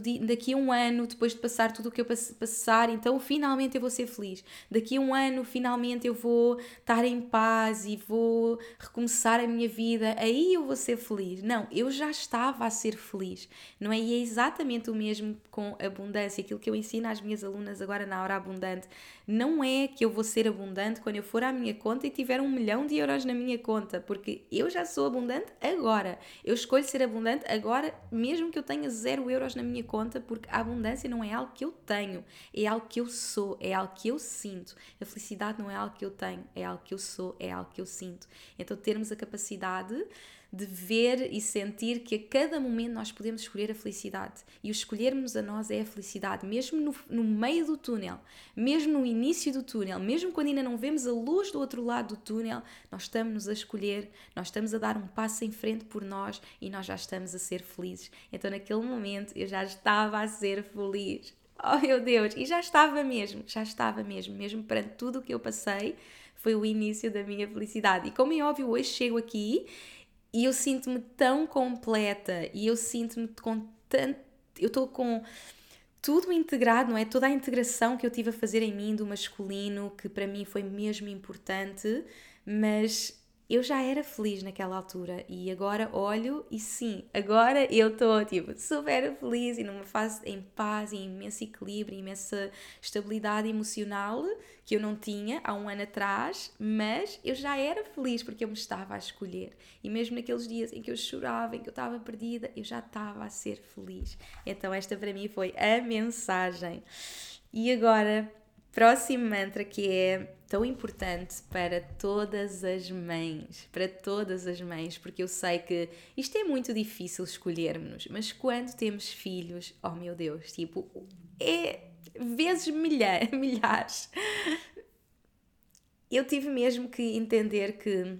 dia, daqui a um ano, depois de passar tudo o que eu passar, então finalmente eu vou ser feliz. Daqui a um ano, finalmente eu vou estar em paz e vou recomeçar a minha vida, aí eu vou ser feliz. Não, eu já estava a ser feliz, não é? E é exatamente o mesmo com abundância. Aquilo que eu ensino às minhas alunas agora na hora abundante, não é que eu vou ser abundante quando eu for à minha conta e tiver um milhão de euros na minha conta, porque eu já sou abundante agora. Eu escolho ser abundante agora, mesmo que eu tenha zero euros na minha minha conta, porque a abundância não é algo que eu tenho, é algo que eu sou, é algo que eu sinto. A felicidade não é algo que eu tenho, é algo que eu sou, é algo que eu sinto. Então, termos a capacidade de ver e sentir que a cada momento nós podemos escolher a felicidade. E o escolhermos a nós é a felicidade, mesmo no, no meio do túnel, mesmo no início do túnel, mesmo quando ainda não vemos a luz do outro lado do túnel, nós estamos a escolher, nós estamos a dar um passo em frente por nós e nós já estamos a ser felizes. Então, naquele momento, eu já estava a ser feliz. Oh meu Deus! E já estava mesmo, já estava mesmo, mesmo perante tudo o que eu passei, foi o início da minha felicidade. E como é óbvio, hoje chego aqui e eu sinto-me tão completa e eu sinto-me com tanto. Eu estou com tudo integrado, não é? Toda a integração que eu tive a fazer em mim do masculino, que para mim foi mesmo importante, mas eu já era feliz naquela altura e agora olho e sim, agora eu estou tipo super feliz e numa fase em paz e imenso equilíbrio, imensa estabilidade emocional que eu não tinha há um ano atrás, mas eu já era feliz porque eu me estava a escolher e mesmo naqueles dias em que eu chorava, em que eu estava perdida, eu já estava a ser feliz. Então esta para mim foi a mensagem. E agora Próximo mantra que é tão importante para todas as mães, para todas as mães, porque eu sei que isto é muito difícil escolhermos, mas quando temos filhos, oh meu Deus, tipo, é vezes milhares, [LAUGHS] milhares. Eu tive mesmo que entender que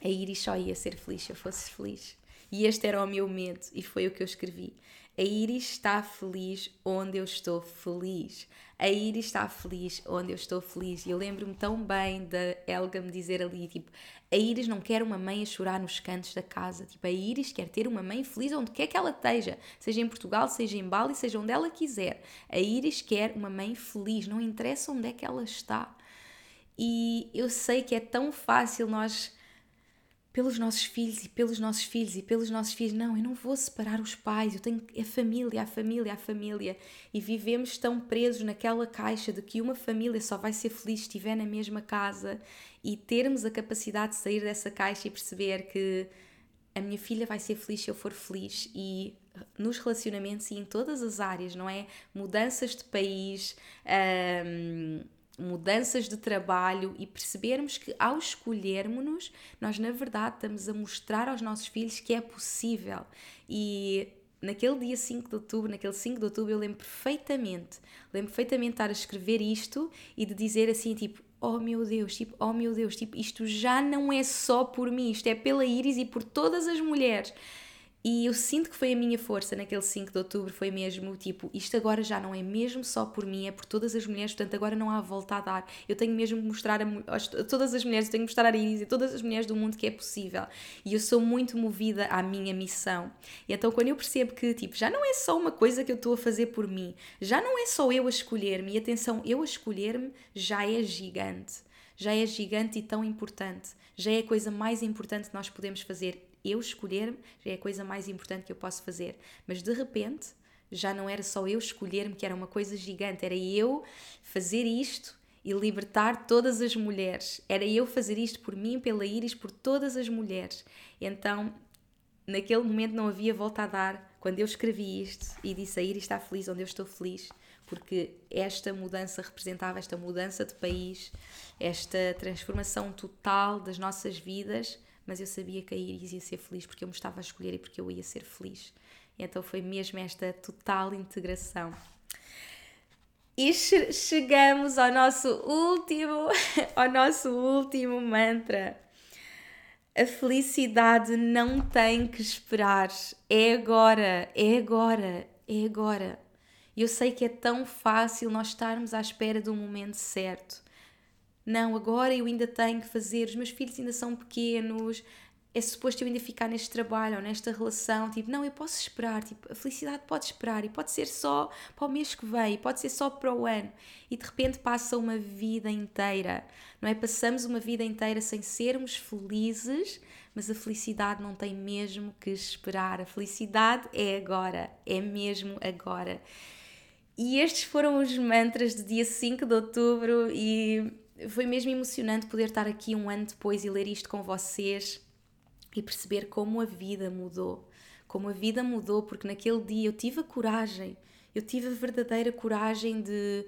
a Iris só ia ser feliz se eu fosse feliz. E este era o meu medo, e foi o que eu escrevi. A Iris está feliz onde eu estou feliz. A Iris está feliz onde eu estou feliz. E eu lembro-me tão bem da Elga me dizer ali, tipo, a Iris não quer uma mãe a chorar nos cantos da casa. Tipo, a Iris quer ter uma mãe feliz onde quer que ela esteja. Seja em Portugal, seja em Bali, seja onde ela quiser. A Iris quer uma mãe feliz. Não interessa onde é que ela está. E eu sei que é tão fácil nós pelos nossos filhos e pelos nossos filhos e pelos nossos filhos. Não, eu não vou separar os pais, eu tenho a família, a família, a família. E vivemos tão presos naquela caixa de que uma família só vai ser feliz se estiver na mesma casa e termos a capacidade de sair dessa caixa e perceber que a minha filha vai ser feliz se eu for feliz e nos relacionamentos e em todas as áreas, não é? Mudanças de país. Um, mudanças de trabalho e percebermos que ao escolhermos-nos, nós na verdade estamos a mostrar aos nossos filhos que é possível. E naquele dia 5 de outubro, naquele 5 de outubro, eu lembro perfeitamente, lembro perfeitamente de estar a escrever isto e de dizer assim, tipo, oh meu Deus, tipo, oh meu Deus, tipo, isto já não é só por mim, isto é pela Iris e por todas as mulheres. E eu sinto que foi a minha força naquele 5 de outubro, foi mesmo tipo, isto agora já não é mesmo só por mim, é por todas as mulheres, portanto agora não há volta a dar. Eu tenho mesmo que mostrar a, a, todas as mulheres, eu tenho que mostrar a Iris e todas as mulheres do mundo que é possível. E eu sou muito movida à minha missão. E então quando eu percebo que tipo, já não é só uma coisa que eu estou a fazer por mim, já não é só eu a escolher-me, e atenção, eu a escolher-me já é gigante. Já é gigante e tão importante. Já é a coisa mais importante que nós podemos fazer eu escolher-me é a coisa mais importante que eu posso fazer. Mas de repente já não era só eu escolher-me, que era uma coisa gigante, era eu fazer isto e libertar todas as mulheres. Era eu fazer isto por mim, pela Iris, por todas as mulheres. Então, naquele momento não havia volta a dar. Quando eu escrevi isto e disse a Iris está feliz onde eu estou feliz, porque esta mudança representava esta mudança de país, esta transformação total das nossas vidas mas eu sabia que a Iris ia ser feliz porque eu me estava a escolher e porque eu ia ser feliz. Então foi mesmo esta total integração. E chegamos ao nosso último, [LAUGHS] ao nosso último mantra. A felicidade não tem que esperar. É agora, é agora, é agora. Eu sei que é tão fácil nós estarmos à espera do momento certo. Não, agora eu ainda tenho que fazer, os meus filhos ainda são pequenos, é suposto eu ainda ficar neste trabalho ou nesta relação, tipo, não, eu posso esperar, tipo, a felicidade pode esperar e pode ser só para o mês que vem, pode ser só para o ano e de repente passa uma vida inteira, não é? Passamos uma vida inteira sem sermos felizes, mas a felicidade não tem mesmo que esperar, a felicidade é agora, é mesmo agora. E estes foram os mantras do dia 5 de outubro e foi mesmo emocionante poder estar aqui um ano depois e ler isto com vocês e perceber como a vida mudou. Como a vida mudou, porque naquele dia eu tive a coragem, eu tive a verdadeira coragem de,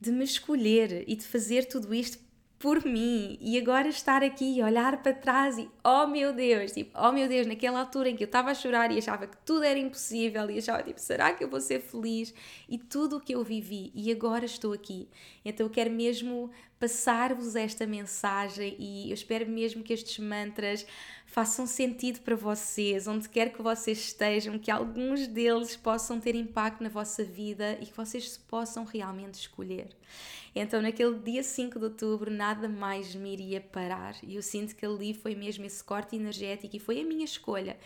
de me escolher e de fazer tudo isto por mim e agora estar aqui olhar para trás e oh meu Deus, tipo, oh meu Deus, naquela altura em que eu estava a chorar e achava que tudo era impossível e achava tipo, será que eu vou ser feliz? E tudo o que eu vivi e agora estou aqui. Então eu quero mesmo passar-vos esta mensagem e eu espero mesmo que estes mantras façam sentido para vocês, onde quer que vocês estejam, que alguns deles possam ter impacto na vossa vida e que vocês se possam realmente escolher. Então, naquele dia 5 de outubro, nada mais me iria parar e eu sinto que ali foi mesmo esse corte energético e foi a minha escolha.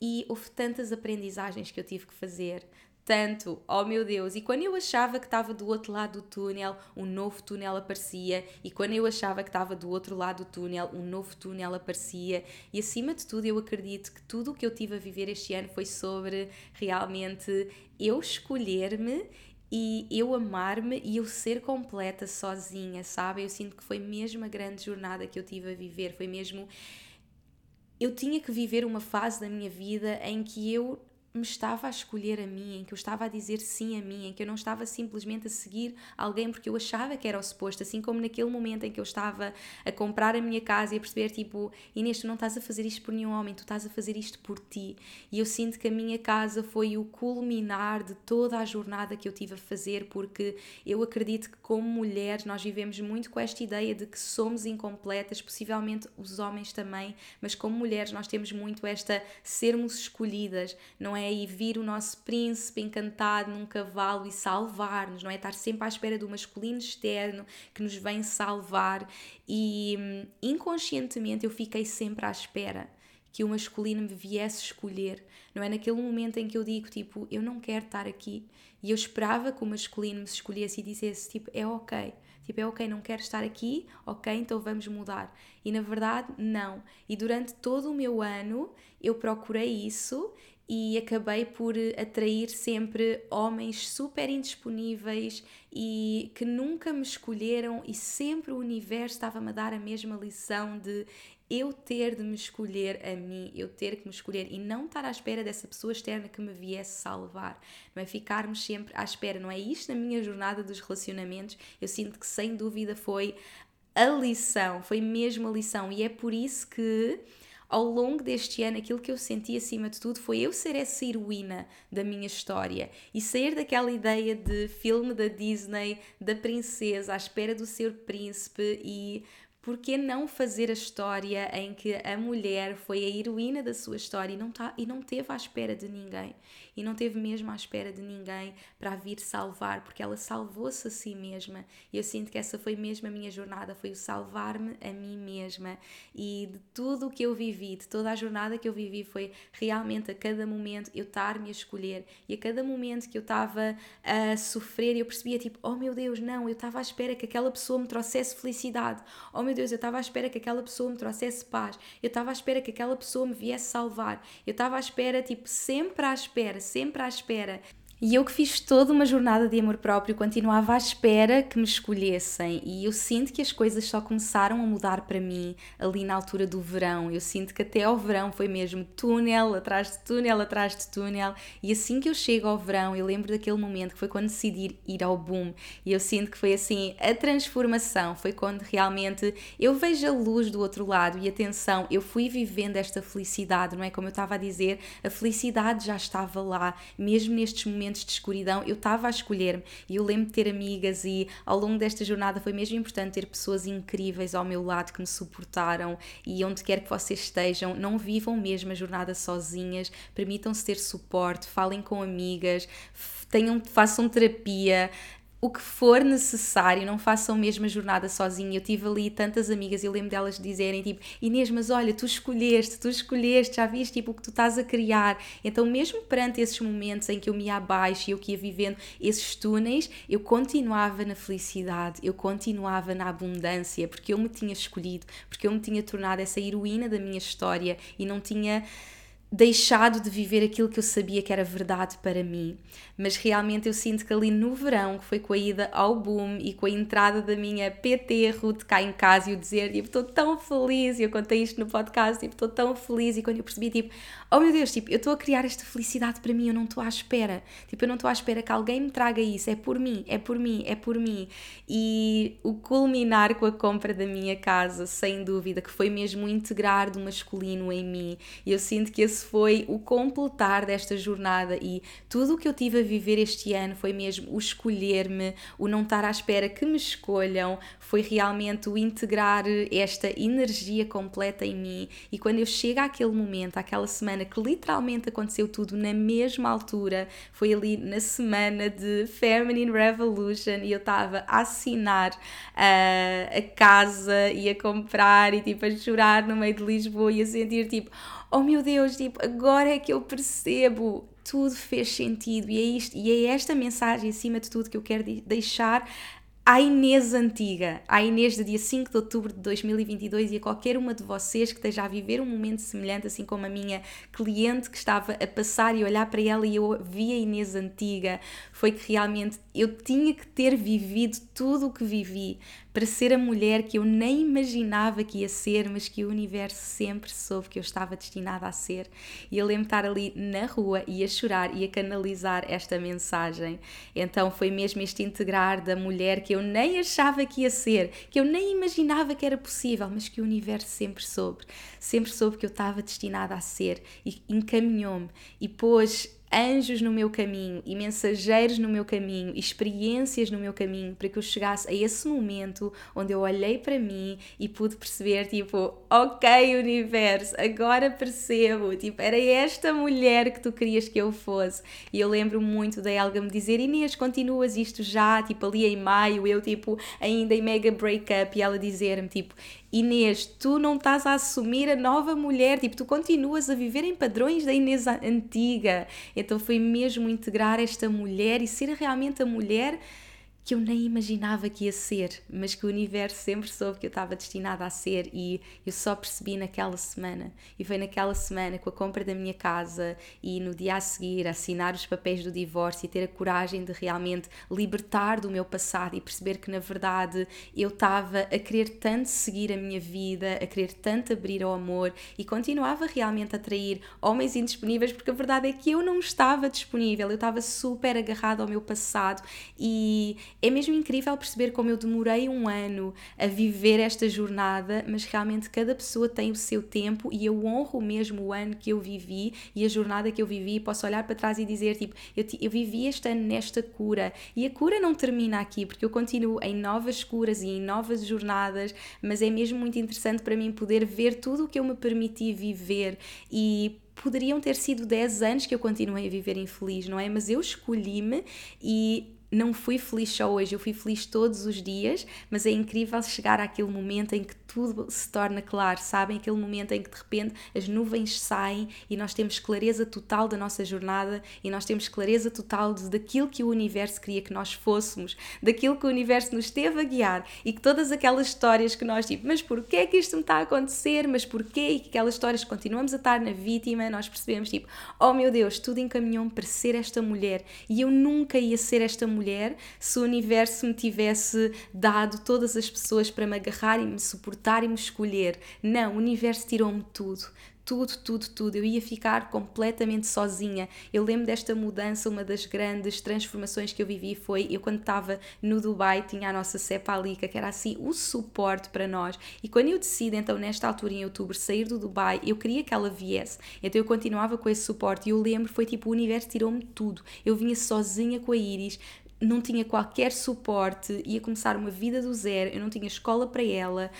E houve tantas aprendizagens que eu tive que fazer, tanto, oh meu Deus, e quando eu achava que estava do outro lado do túnel, um novo túnel aparecia, e quando eu achava que estava do outro lado do túnel, um novo túnel aparecia, e acima de tudo, eu acredito que tudo o que eu tive a viver este ano foi sobre realmente eu escolher-me e eu amar-me e eu ser completa sozinha, sabe? Eu sinto que foi mesmo a grande jornada que eu tive a viver, foi mesmo eu tinha que viver uma fase da minha vida em que eu me estava a escolher a mim, em que eu estava a dizer sim a mim, em que eu não estava simplesmente a seguir alguém porque eu achava que era o suposto, assim como naquele momento em que eu estava a comprar a minha casa e a perceber, tipo, Inês, tu não estás a fazer isto por nenhum homem, tu estás a fazer isto por ti. E eu sinto que a minha casa foi o culminar de toda a jornada que eu tive a fazer, porque eu acredito que, como mulheres, nós vivemos muito com esta ideia de que somos incompletas, possivelmente os homens também, mas como mulheres, nós temos muito esta sermos escolhidas, não é? É? E vir o nosso príncipe encantado num cavalo e salvar-nos, não é? Estar sempre à espera do masculino externo que nos vem salvar e hum, inconscientemente eu fiquei sempre à espera que o masculino me viesse escolher, não é? Naquele momento em que eu digo, tipo, eu não quero estar aqui e eu esperava que o masculino me escolhesse e dissesse, tipo, é ok. Tipo, é ok, não quero estar aqui, ok, então vamos mudar. E na verdade, não. E durante todo o meu ano eu procurei isso e acabei por atrair sempre homens super indisponíveis e que nunca me escolheram e sempre o universo estava-me a dar a mesma lição de eu ter de me escolher a mim, eu ter que me escolher e não estar à espera dessa pessoa externa que me viesse salvar, não é? Ficarmos sempre à espera, não é isto na minha jornada dos relacionamentos, eu sinto que sem dúvida foi a lição, foi mesmo a lição e é por isso que ao longo deste ano, aquilo que eu senti acima de tudo foi eu ser essa heroína da minha história e sair daquela ideia de filme da Disney, da princesa à espera do seu príncipe e por que não fazer a história em que a mulher foi a heroína da sua história e não, tá, e não teve à espera de ninguém? E não teve mesmo à espera de ninguém para vir salvar, porque ela salvou-se a si mesma. E eu sinto que essa foi mesmo a minha jornada, foi o salvar-me a mim mesma. E de tudo o que eu vivi, de toda a jornada que eu vivi, foi realmente a cada momento eu estar-me a escolher. E a cada momento que eu estava a sofrer, eu percebia tipo, oh meu Deus, não, eu estava à espera que aquela pessoa me trouxesse felicidade. Oh meu Deus, eu estava à espera que aquela pessoa me trouxesse paz. Eu estava à espera que aquela pessoa me viesse salvar. Eu estava à espera, tipo, sempre à espera, sempre à espera. E eu que fiz toda uma jornada de amor próprio, continuava à espera que me escolhessem. E eu sinto que as coisas só começaram a mudar para mim ali na altura do verão. Eu sinto que até ao verão foi mesmo túnel atrás de túnel atrás de túnel. E assim que eu chego ao verão, eu lembro daquele momento que foi quando decidi ir ao boom. E eu sinto que foi assim a transformação. Foi quando realmente eu vejo a luz do outro lado. E atenção, eu fui vivendo esta felicidade, não é? Como eu estava a dizer, a felicidade já estava lá, mesmo nestes momentos momentos de escuridão, eu estava a escolher-me. E eu lembro de ter amigas e ao longo desta jornada foi mesmo importante ter pessoas incríveis ao meu lado que me suportaram e onde quer que vocês estejam, não vivam mesmo a jornada sozinhas, permitam-se ter suporte, falem com amigas, tenham, façam terapia, o que for necessário, não façam mesmo a jornada sozinha. Eu tive ali tantas amigas eu lembro delas dizerem tipo, Inês, mas olha, tu escolheste, tu escolheste, já viste tipo, o que tu estás a criar. Então, mesmo perante esses momentos em que eu me abaixo e eu que ia vivendo esses túneis, eu continuava na felicidade, eu continuava na abundância, porque eu me tinha escolhido, porque eu me tinha tornado essa heroína da minha história e não tinha deixado de viver aquilo que eu sabia que era verdade para mim. Mas realmente eu sinto que ali no verão, que foi com a ida ao boom e com a entrada da minha PT Ruth cá em casa e eu dizer, tipo, estou tão feliz, e eu contei isto no podcast, tipo, estou tão feliz, e quando eu percebi, tipo, oh meu Deus, tipo, eu estou a criar esta felicidade para mim, eu não estou à espera, tipo, eu não estou à espera que alguém me traga isso, é por mim, é por mim, é por mim. E o culminar com a compra da minha casa, sem dúvida, que foi mesmo integrar do masculino em mim, e eu sinto que esse foi o completar desta jornada e tudo o que eu tive a viver este ano foi mesmo o escolher-me, o não estar à espera que me escolham, foi realmente o integrar esta energia completa em mim. E quando eu chego àquele momento, àquela semana que literalmente aconteceu tudo na mesma altura, foi ali na semana de Feminine Revolution e eu estava a assinar uh, a casa e a comprar e tipo a chorar no meio de Lisboa e a sentir tipo, oh meu Deus, tipo, agora é que eu percebo. Tudo fez sentido e é isto e é esta mensagem acima de tudo que eu quero deixar à Inês antiga, à Inês do dia 5 de outubro de 2022 e a qualquer uma de vocês que esteja a viver um momento semelhante, assim como a minha cliente que estava a passar e olhar para ela e eu vi a Inês antiga, foi que realmente eu tinha que ter vivido tudo o que vivi para ser a mulher que eu nem imaginava que ia ser, mas que o universo sempre soube que eu estava destinada a ser. E eu lembro estar ali na rua e a chorar e a canalizar esta mensagem. Então foi mesmo este integrar da mulher que eu nem achava que ia ser, que eu nem imaginava que era possível, mas que o universo sempre soube. Sempre soube que eu estava destinada a ser e encaminhou-me e pôs anjos no meu caminho e mensageiros no meu caminho, experiências no meu caminho, para que eu chegasse a esse momento onde eu olhei para mim e pude perceber, tipo, ok, universo, agora percebo, tipo, era esta mulher que tu querias que eu fosse. E eu lembro muito da Elga me dizer, Inês, continuas isto já, tipo, ali em maio, eu, tipo, ainda em mega breakup, e ela dizer-me, tipo, Inês, tu não estás a assumir a nova mulher, tipo, tu continuas a viver em padrões da Inês antiga. Então foi mesmo integrar esta mulher e ser realmente a mulher que eu nem imaginava que ia ser, mas que o universo sempre soube que eu estava destinada a ser e eu só percebi naquela semana. E foi naquela semana com a compra da minha casa e no dia a seguir assinar os papéis do divórcio e ter a coragem de realmente libertar do meu passado e perceber que na verdade eu estava a querer tanto seguir a minha vida, a querer tanto abrir ao amor e continuava realmente a atrair homens indisponíveis porque a verdade é que eu não estava disponível, eu estava super agarrada ao meu passado e é mesmo incrível perceber como eu demorei um ano a viver esta jornada, mas realmente cada pessoa tem o seu tempo e eu honro mesmo o ano que eu vivi e a jornada que eu vivi. Posso olhar para trás e dizer, tipo, eu, eu vivi este ano nesta cura e a cura não termina aqui, porque eu continuo em novas curas e em novas jornadas, mas é mesmo muito interessante para mim poder ver tudo o que eu me permiti viver e poderiam ter sido 10 anos que eu continuei a viver infeliz, não é? Mas eu escolhi-me e não fui feliz só hoje, eu fui feliz todos os dias, mas é incrível chegar àquele momento em que tudo se torna claro, sabem? Aquele momento em que de repente as nuvens saem e nós temos clareza total da nossa jornada e nós temos clareza total de, daquilo que o universo queria que nós fôssemos, daquilo que o universo nos teve a guiar e que todas aquelas histórias que nós tipo, mas porquê é que isto me está a acontecer? Mas porquê? E que aquelas histórias que continuamos a estar na vítima, nós percebemos tipo, oh meu Deus, tudo encaminhou-me para ser esta mulher e eu nunca ia ser esta mulher se o universo me tivesse dado todas as pessoas para me agarrar e me suportar e me escolher. Não, o universo tirou-me tudo tudo, tudo, tudo. Eu ia ficar completamente sozinha. Eu lembro desta mudança, uma das grandes transformações que eu vivi foi eu quando estava no Dubai, tinha a nossa cepa Alica, que era assim o suporte para nós. E quando eu decido, então, nesta altura em outubro, sair do Dubai, eu queria que ela viesse. Então eu continuava com esse suporte. E eu lembro, foi tipo, o universo tirou-me tudo. Eu vinha sozinha com a Iris, não tinha qualquer suporte, ia começar uma vida do zero, eu não tinha escola para ela,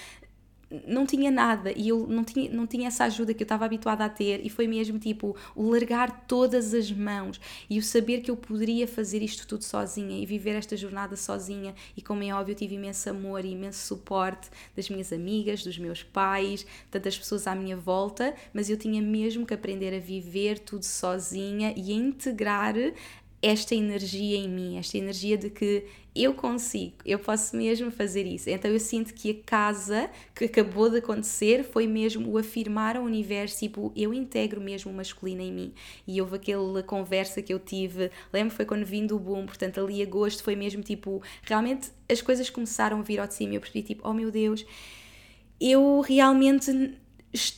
não tinha nada e eu não tinha, não tinha essa ajuda que eu estava habituada a ter e foi mesmo tipo o largar todas as mãos e o saber que eu poderia fazer isto tudo sozinha e viver esta jornada sozinha. E como é óbvio eu tive imenso amor e imenso suporte das minhas amigas, dos meus pais, tantas pessoas à minha volta, mas eu tinha mesmo que aprender a viver tudo sozinha e a integrar esta energia em mim, esta energia de que eu consigo, eu posso mesmo fazer isso. Então eu sinto que a casa que acabou de acontecer foi mesmo o afirmar ao universo, tipo, eu integro mesmo o masculino em mim. E houve aquela conversa que eu tive, lembro foi quando vim do boom, portanto ali agosto foi mesmo tipo, realmente as coisas começaram a vir ao de cima e eu percebi tipo, oh meu Deus, eu realmente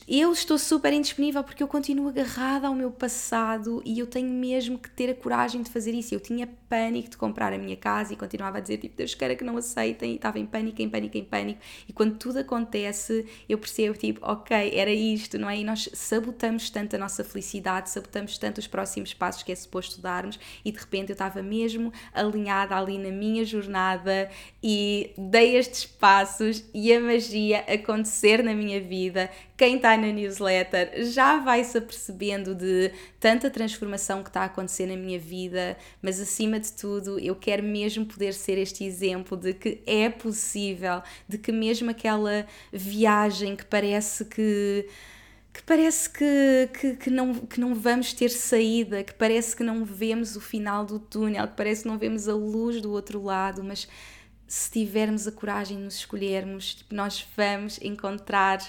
eu estou super indisponível porque eu continuo agarrada ao meu passado e eu tenho mesmo que ter a coragem de fazer isso. Eu tinha pânico de comprar a minha casa e continuava a dizer tipo, Deus queira que não aceitem e estava em pânico, em pânico, em pânico. E quando tudo acontece, eu percebo tipo, ok, era isto, não é? E nós sabotamos tanto a nossa felicidade, sabotamos tanto os próximos passos que é suposto darmos e de repente eu estava mesmo alinhada ali na minha jornada e dei estes passos e a magia acontecer na minha vida quem está na newsletter já vai se apercebendo de tanta transformação que está a acontecer na minha vida, mas acima de tudo, eu quero mesmo poder ser este exemplo de que é possível, de que mesmo aquela viagem que parece que que parece que, que, que, não, que não vamos ter saída, que parece que não vemos o final do túnel, que parece que não vemos a luz do outro lado, mas se tivermos a coragem de nos escolhermos, tipo, nós vamos encontrar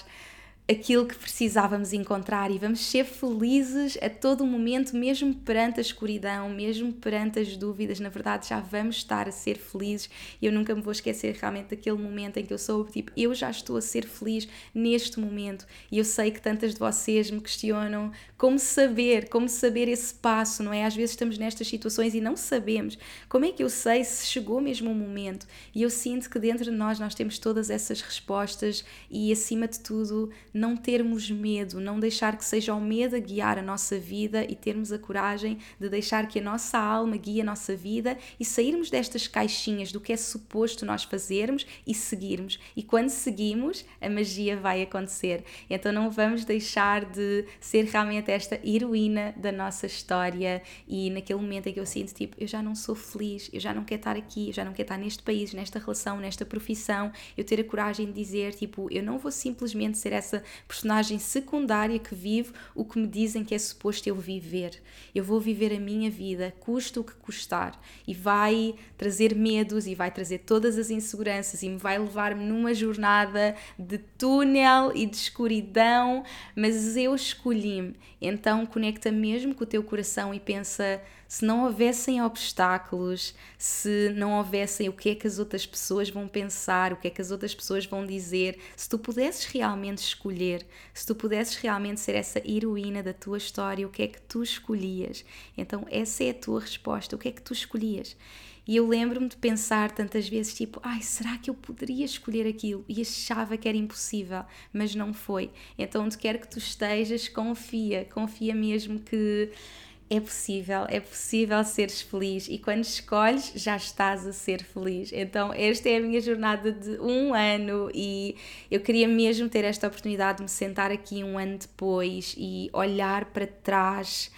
aquilo que precisávamos encontrar e vamos ser felizes a todo momento, mesmo perante a escuridão, mesmo perante as dúvidas. Na verdade, já vamos estar a ser felizes. Eu nunca me vou esquecer realmente daquele momento em que eu sou tipo, eu já estou a ser feliz neste momento. E eu sei que tantas de vocês me questionam como saber, como saber esse passo, não é? Às vezes estamos nestas situações e não sabemos. Como é que eu sei se chegou mesmo o momento? E eu sinto que dentro de nós nós temos todas essas respostas e acima de tudo não termos medo, não deixar que seja o medo a guiar a nossa vida e termos a coragem de deixar que a nossa alma guie a nossa vida e sairmos destas caixinhas do que é suposto nós fazermos e seguirmos. E quando seguimos, a magia vai acontecer. Então não vamos deixar de ser realmente esta heroína da nossa história e naquele momento em que eu sinto tipo, eu já não sou feliz, eu já não quero estar aqui, eu já não quero estar neste país, nesta relação, nesta profissão, eu ter a coragem de dizer tipo, eu não vou simplesmente ser essa personagem secundária que vive o que me dizem que é suposto eu viver. Eu vou viver a minha vida, custa o que custar, e vai trazer medos e vai trazer todas as inseguranças e me vai levar-me numa jornada de túnel e de escuridão, mas eu escolhi-me. Então conecta mesmo com o teu coração e pensa se não houvessem obstáculos, se não houvessem o que é que as outras pessoas vão pensar, o que é que as outras pessoas vão dizer, se tu pudesses realmente escolher, se tu pudesses realmente ser essa heroína da tua história, o que é que tu escolhias? Então, essa é a tua resposta, o que é que tu escolhias? E eu lembro-me de pensar tantas vezes, tipo, ai, será que eu poderia escolher aquilo? E achava que era impossível, mas não foi. Então, onde quer que tu estejas, confia, confia mesmo que é possível, é possível seres feliz e quando escolhes já estás a ser feliz. Então, esta é a minha jornada de um ano e eu queria mesmo ter esta oportunidade de me sentar aqui um ano depois e olhar para trás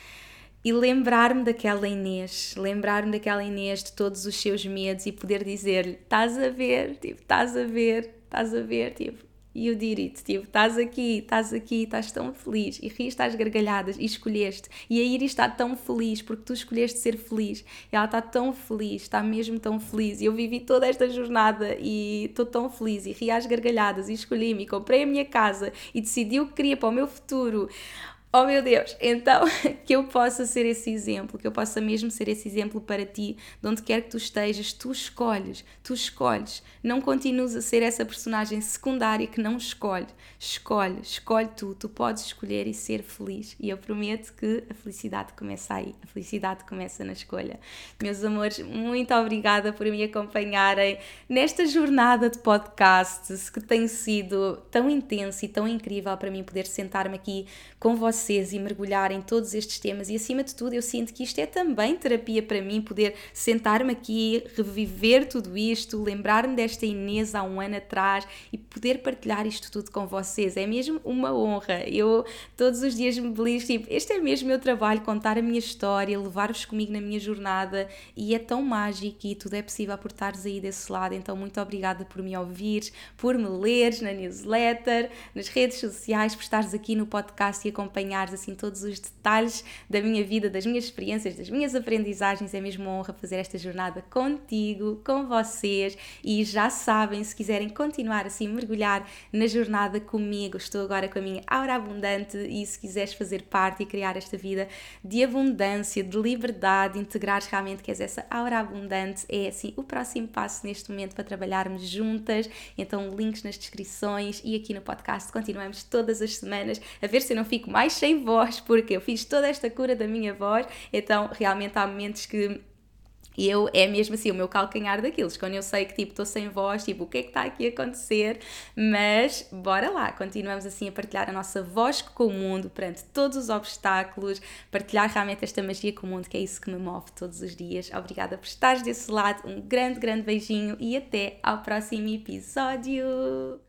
e lembrar-me daquela Inês, lembrar-me daquela Inês de todos os seus medos e poder dizer-lhe: estás a ver, tipo, estás a ver, estás a ver, tipo, e o did it, tipo, estás aqui, estás aqui, estás tão feliz, e riste às gargalhadas, e escolheste, e a Iris está tão feliz, porque tu escolheste ser feliz, e ela está tão feliz, está mesmo tão feliz, e eu vivi toda esta jornada, e estou tão feliz, e ri às gargalhadas, e escolhi-me, comprei a minha casa, e decidi o que queria para o meu futuro, Oh meu Deus, então [LAUGHS] que eu possa ser esse exemplo, que eu possa mesmo ser esse exemplo para ti, de onde quer que tu estejas, tu escolhes, tu escolhes, não continues a ser essa personagem secundária que não escolhe, escolhe, escolhe tu, tu podes escolher e ser feliz. E eu prometo que a felicidade começa aí, a felicidade começa na escolha. Meus amores, muito obrigada por me acompanharem nesta jornada de podcasts que tem sido tão intensa e tão incrível para mim poder sentar-me aqui com vocês vocês e mergulhar em todos estes temas. E acima de tudo, eu sinto que isto é também terapia para mim, poder sentar-me aqui, reviver tudo isto, lembrar-me desta Inês há um ano atrás e poder partilhar isto tudo com vocês. É mesmo uma honra. Eu todos os dias me belisco, tipo, este é mesmo o meu trabalho, contar a minha história, levar-vos comigo na minha jornada e é tão mágico e tudo é possível por estares aí desse lado. Então, muito obrigada por me ouvires, por me leres na newsletter, nas redes sociais, por estares aqui no podcast e acompanhar acompanhares assim todos os detalhes da minha vida, das minhas experiências, das minhas aprendizagens. É mesmo uma honra fazer esta jornada contigo, com vocês e já sabem, se quiserem continuar assim, mergulhar na jornada comigo, estou agora com a minha aura abundante e se quiseres fazer parte e criar esta vida de abundância, de liberdade, integrar realmente que és essa aura abundante, é assim o próximo passo neste momento para trabalharmos juntas. Então, links nas descrições e aqui no podcast continuamos todas as semanas a ver se eu não fico mais sem voz, porque eu fiz toda esta cura da minha voz, então realmente há momentos que eu é mesmo assim o meu calcanhar daqueles, quando eu sei que tipo estou sem voz, tipo o que é que está aqui a acontecer, mas bora lá, continuamos assim a partilhar a nossa voz com o mundo perante todos os obstáculos, partilhar realmente esta magia com o mundo, que é isso que me move todos os dias. Obrigada por estares desse lado, um grande, grande beijinho e até ao próximo episódio.